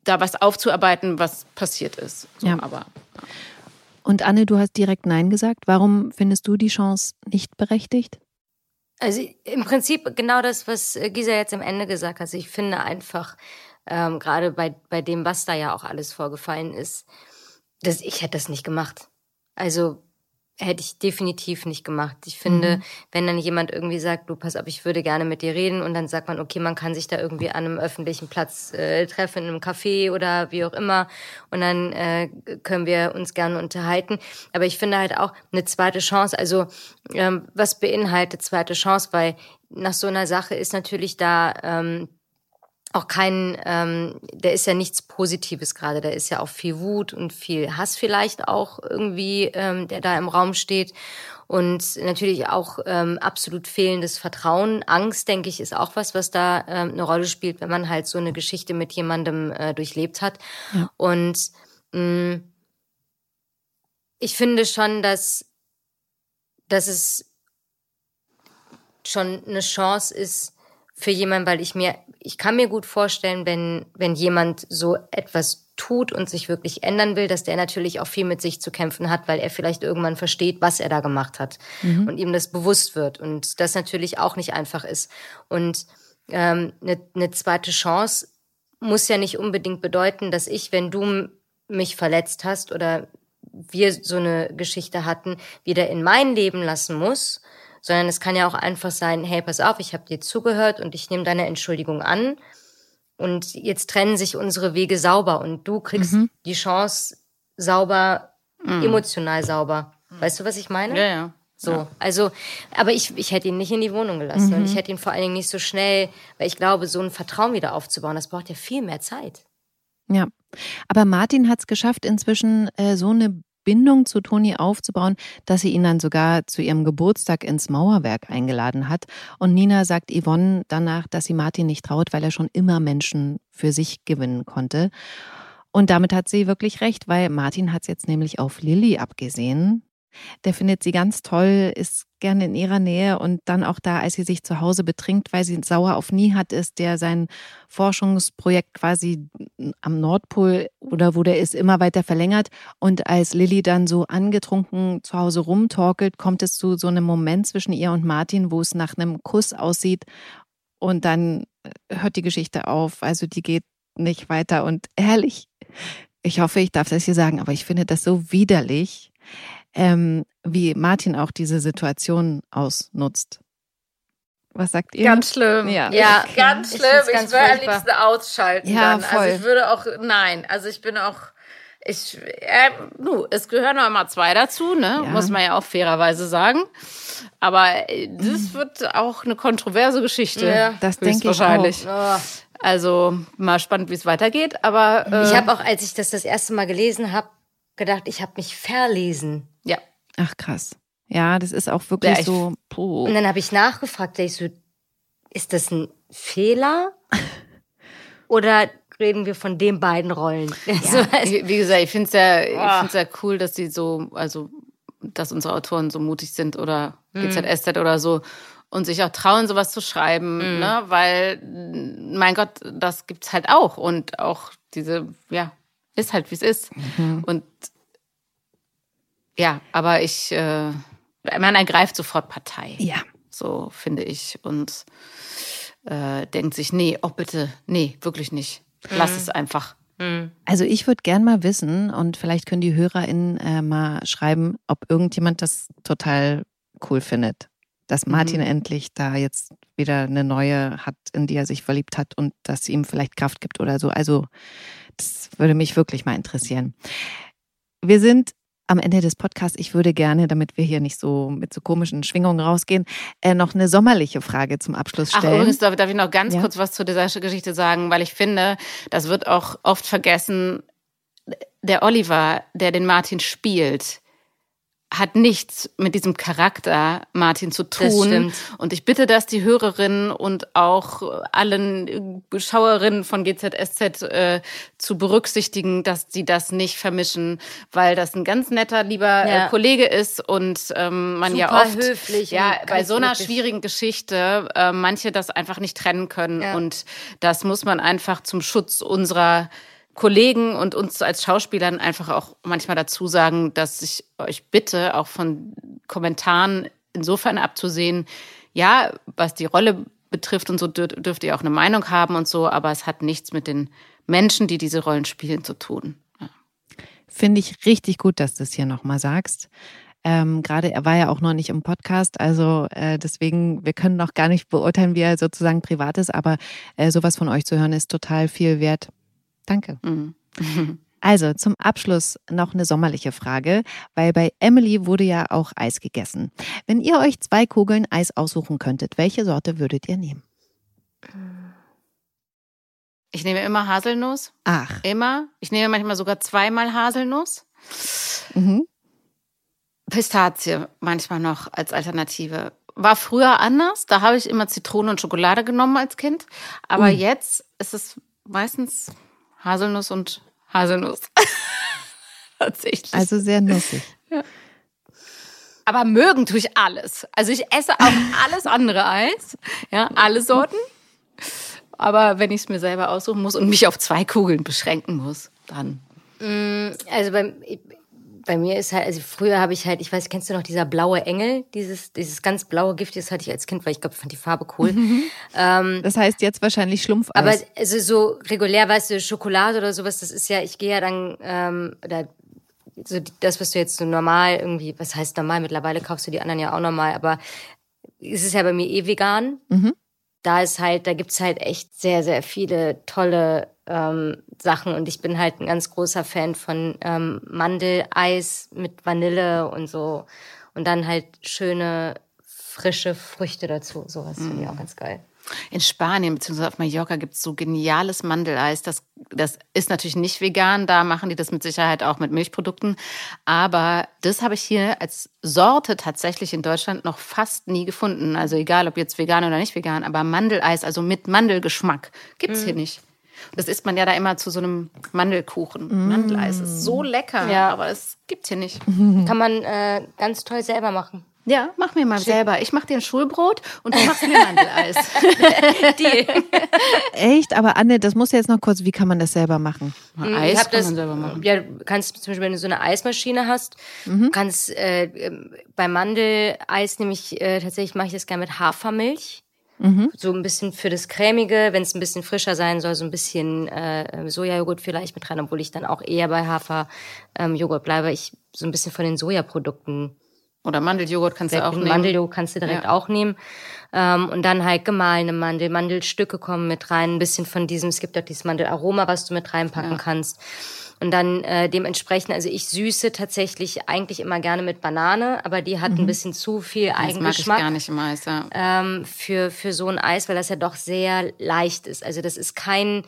da was aufzuarbeiten, was passiert ist. So, ja. aber. Und Anne, du hast direkt Nein gesagt. Warum findest du die Chance nicht berechtigt? Also im Prinzip genau das, was Gisa jetzt am Ende gesagt hat. Also ich finde einfach, ähm, gerade bei, bei dem, was da ja auch alles vorgefallen ist, dass ich hätte das nicht gemacht. Also hätte ich definitiv nicht gemacht. Ich finde, mhm. wenn dann jemand irgendwie sagt, du pass auf, ich würde gerne mit dir reden und dann sagt man, okay, man kann sich da irgendwie an einem öffentlichen Platz äh, treffen, in einem Café oder wie auch immer und dann äh, können wir uns gerne unterhalten. Aber ich finde halt auch eine zweite Chance, also ähm, was beinhaltet zweite Chance, weil nach so einer Sache ist natürlich da ähm, auch kein, ähm, der ist ja nichts Positives gerade, da ist ja auch viel Wut und viel Hass vielleicht auch irgendwie, ähm, der da im Raum steht. Und natürlich auch ähm, absolut fehlendes Vertrauen. Angst, denke ich, ist auch was, was da ähm, eine Rolle spielt, wenn man halt so eine Geschichte mit jemandem äh, durchlebt hat. Ja. Und mh, mm, ich finde schon, dass, dass es schon eine Chance ist für jemanden, weil ich mir ich kann mir gut vorstellen, wenn, wenn jemand so etwas tut und sich wirklich ändern will, dass der natürlich auch viel mit sich zu kämpfen hat, weil er vielleicht irgendwann versteht, was er da gemacht hat mhm. und ihm das bewusst wird und das natürlich auch nicht einfach ist. Und ähm, eine, eine zweite Chance muss ja nicht unbedingt bedeuten, dass ich, wenn du mich verletzt hast oder wir so eine Geschichte hatten, wieder in mein Leben lassen muss, sondern es kann ja auch einfach sein, hey, pass auf, ich habe dir zugehört und ich nehme deine Entschuldigung an und jetzt trennen sich unsere Wege sauber und du kriegst mhm. die Chance sauber, mhm. emotional sauber. Weißt du, was ich meine? Ja, ja. So, ja. also, aber ich, ich hätte ihn nicht in die Wohnung gelassen mhm. und ich hätte ihn vor allen Dingen nicht so schnell, weil ich glaube, so ein Vertrauen wieder aufzubauen, das braucht ja viel mehr Zeit. Ja, aber Martin hat es geschafft, inzwischen äh, so eine Bindung zu Toni aufzubauen, dass sie ihn dann sogar zu ihrem Geburtstag ins Mauerwerk eingeladen hat. Und Nina sagt Yvonne danach, dass sie Martin nicht traut, weil er schon immer Menschen für sich gewinnen konnte. Und damit hat sie wirklich recht, weil Martin hat es jetzt nämlich auf Lilly abgesehen. Der findet sie ganz toll, ist gerne in ihrer Nähe und dann auch da, als sie sich zu Hause betrinkt, weil sie sauer auf Nihat ist, der sein Forschungsprojekt quasi am Nordpol oder wo der ist, immer weiter verlängert. Und als Lilly dann so angetrunken zu Hause rumtorkelt, kommt es zu so einem Moment zwischen ihr und Martin, wo es nach einem Kuss aussieht. Und dann hört die Geschichte auf. Also die geht nicht weiter. Und ehrlich, ich hoffe, ich darf das hier sagen, aber ich finde das so widerlich ähm, wie Martin auch diese Situation ausnutzt. Was sagt ihr? Ganz schlimm. Ja, ja ganz schlimm. Ich, ich würde am liebsten ausschalten. Ja, dann. Also voll. Also ich würde auch, nein, also ich bin auch, ich, äh, nu, es gehören noch immer zwei dazu, ne? Ja. Muss man ja auch fairerweise sagen. Aber äh, das wird auch eine kontroverse Geschichte. Ja, das denke ich wahrscheinlich. Auch. Also mal spannend, wie es weitergeht. Aber äh, ich habe auch, als ich das das erste Mal gelesen habe, gedacht, ich habe mich verlesen. Ach krass. Ja, das ist auch wirklich ja, so. Puh. Und dann habe ich nachgefragt, ich so, ist das ein Fehler? <laughs> Oder reden wir von den beiden Rollen? <laughs> Ja, wie, wie, gesagt, ich finde es ja, ich find's ja cool, dass sie so, also, dass unsere Autoren so mutig sind oder GZSZ mhm. oder so und sich auch trauen, sowas zu schreiben, mhm. ne? Weil, mein Gott, das gibt's halt auch und auch diese, ja, ist halt, wie es ist. Mhm. Und ja, aber ich, äh, man ergreift sofort Partei. Ja. So finde ich. Und äh, denkt sich, nee, oh bitte, nee, wirklich nicht. Lass mhm. es einfach. Mhm. Also ich würde gern mal wissen, und vielleicht können die HörerInnen äh, mal schreiben, ob irgendjemand das total cool findet. Dass Martin mhm. endlich da jetzt wieder eine neue hat, in die er sich verliebt hat und dass ihm vielleicht Kraft gibt oder so. Also das würde mich wirklich mal interessieren. Wir sind am Ende des Podcasts, ich würde gerne, damit wir hier nicht so mit so komischen Schwingungen rausgehen, äh, noch eine sommerliche Frage zum Abschluss stellen. Ach, übrigens darf, darf ich noch ganz ja. kurz was zu dieser Geschichte sagen, weil ich finde, das wird auch oft vergessen. Der Oliver, der den Martin spielt, hat nichts mit diesem Charakter Martin zu tun. Und ich bitte dass die Hörerinnen und auch allen Schauerinnen von GZSZ äh, zu berücksichtigen, dass sie das nicht vermischen, weil das ein ganz netter, lieber äh, ja. äh, Kollege ist und ähm, man Super ja oft höflich ja bei so einer schwierigen Geschichte äh, manche das einfach nicht trennen können ja. und das muss man einfach zum Schutz unserer Kollegen und uns als Schauspielern einfach auch manchmal dazu sagen, dass ich euch bitte, auch von Kommentaren insofern abzusehen, ja, was die Rolle betrifft und so dürft ihr auch eine Meinung haben und so, aber es hat nichts mit den Menschen, die diese Rollen spielen, zu tun. Ja. Finde ich richtig gut, dass du es hier nochmal sagst. Ähm, Gerade er war ja auch noch nicht im Podcast, also äh, deswegen, wir können noch gar nicht beurteilen, wie er sozusagen privat ist, aber äh, sowas von euch zu hören ist total viel wert. Danke. Mhm. <laughs> Also zum Abschluss noch eine sommerliche Frage, weil bei Emily wurde ja auch Eis gegessen. Wenn ihr euch zwei Kugeln Eis aussuchen könntet, welche Sorte würdet ihr nehmen? Ich nehme immer Haselnuss. Ach. Immer. Ich nehme manchmal sogar zweimal Haselnuss. Mhm. Pistazie manchmal noch als Alternative. War früher anders. Da habe ich immer Zitrone und Schokolade genommen als Kind. Aber mhm. jetzt ist es meistens Haselnuss und Haselnuss. <laughs> Tatsächlich. Also sehr nussig. Ja. Aber mögen tue ich alles. Also ich esse auch alles andere Eis. Ja, alle Sorten. Aber wenn ich es mir selber aussuchen muss und mich auf zwei Kugeln beschränken muss, dann. Mm, also beim, bei mir ist halt, also früher habe ich halt, ich weiß, kennst du noch dieser blaue Engel, dieses, dieses ganz blaue Gift, das hatte ich als Kind, weil ich glaube, ich fand die Farbe cool. Mhm. Ähm, das heißt jetzt wahrscheinlich Schlumpf. Aber also so regulär, weißt du, Schokolade oder sowas, das ist ja, ich gehe ja dann, ähm, oder so das, was du jetzt so normal irgendwie, was heißt normal, mittlerweile kaufst du die anderen ja auch normal, aber es ist ja bei mir eh vegan. Mhm. Da ist halt, da gibt's halt echt sehr, sehr viele tolle ähm, Sachen und ich bin halt ein ganz großer Fan von ähm, Mandeleis mit Vanille und so und dann halt schöne frische Früchte dazu. Sowas mm. finde ich auch ganz geil. In Spanien bzw. auf Mallorca gibt es so geniales Mandeleis. Das, das ist natürlich nicht vegan, da machen die das mit Sicherheit auch mit Milchprodukten. Aber das habe ich hier als Sorte tatsächlich in Deutschland noch fast nie gefunden. Also egal, ob jetzt vegan oder nicht vegan, aber Mandeleis, also mit Mandelgeschmack, gibt es mhm. hier nicht. Das isst man ja da immer zu so einem Mandelkuchen. Mm. Mandeleis ist so lecker, ja. aber es gibt hier nicht. <laughs> Kann man äh, ganz toll selber machen. Ja, mach mir mal Schick. selber. Ich mach dir ein Schulbrot und du machst mir Mandeleis. <laughs> Die. Echt? Aber Anne, das muss jetzt noch kurz, wie kann man das selber machen? Mhm, Eis kann das, man selber machen. Ja, kannst zum Beispiel, wenn du so eine Eismaschine hast, mhm. kannst äh, bei Mandeleis nämlich äh, tatsächlich mache ich das gerne mit Hafermilch. Mhm. So ein bisschen für das Cremige, wenn es ein bisschen frischer sein soll, so ein bisschen äh, Sojajoghurt vielleicht mit rein, obwohl ich dann auch eher bei Haferjoghurt ähm, bleibe. Ich so ein bisschen von den Sojaprodukten oder Mandeljoghurt kannst du auch nehmen. Mandeljoghurt kannst du direkt ja. auch nehmen. Ähm, und dann halt gemahlene Mandel. Mandelstücke kommen mit rein. Ein bisschen von diesem, es gibt auch dieses Mandelaroma, was du mit reinpacken ja. kannst. Und dann äh, dementsprechend, also ich süße tatsächlich eigentlich immer gerne mit Banane, aber die hat mhm. ein bisschen zu viel das Eigengeschmack. Das mag ich gar nicht im Eis, ja. Ähm, für, für so ein Eis, weil das ja doch sehr leicht ist. Also das ist kein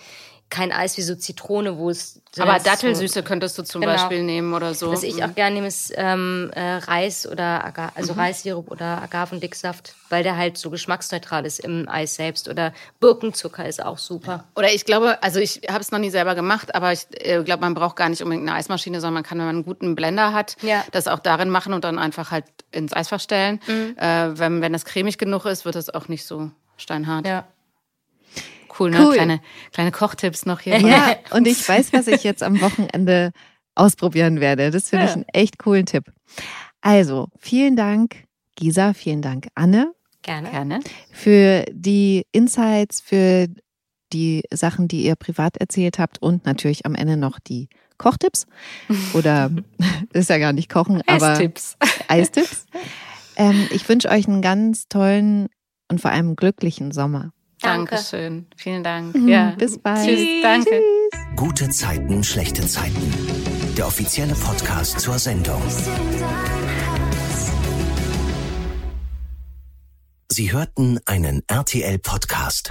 kein Eis wie so Zitrone, wo es. Aber Dattelsüße so, könntest du zum genau. Beispiel nehmen oder so. Was ich auch mhm. gerne nehme, ist ähm, äh, Reis oder Aga also mhm. Reissirup oder Agavendicksaft, weil der halt so geschmacksneutral ist im Eis selbst. Oder Birkenzucker ist auch super. Oder ich glaube, also ich habe es noch nie selber gemacht, aber ich äh, glaube, man braucht gar nicht unbedingt eine Eismaschine, sondern man kann, wenn man einen guten Blender hat, ja. das auch darin machen und dann einfach halt ins Eisfach stellen. Mhm. Äh, wenn, wenn das cremig genug ist, wird es auch nicht so steinhart. Ja. Cool, ne? Cool. Kleine, kleine Kochtipps noch hier. <laughs> Ja, und ich weiß, was ich jetzt am Wochenende ausprobieren werde. Das finde ja. ich einen echt coolen Tipp. Also, vielen Dank, Gisa, vielen Dank, Anne. Gerne. Gerne. Für die Insights, für die Sachen, die ihr privat erzählt habt und natürlich am Ende noch die Kochtipps. <laughs> Oder ist ja gar nicht Kochen, aber Eistipps. Eistipps. Ähm, ich wünsche euch einen ganz tollen und vor allem glücklichen Sommer. Danke. Dankeschön. Vielen Dank. Mhm. Ja. Bis bald. Tschüss. Danke. Tschüss. Gute Zeiten, schlechte Zeiten. Der offizielle Podcast zur Sendung. Sie hörten einen RTL-Podcast.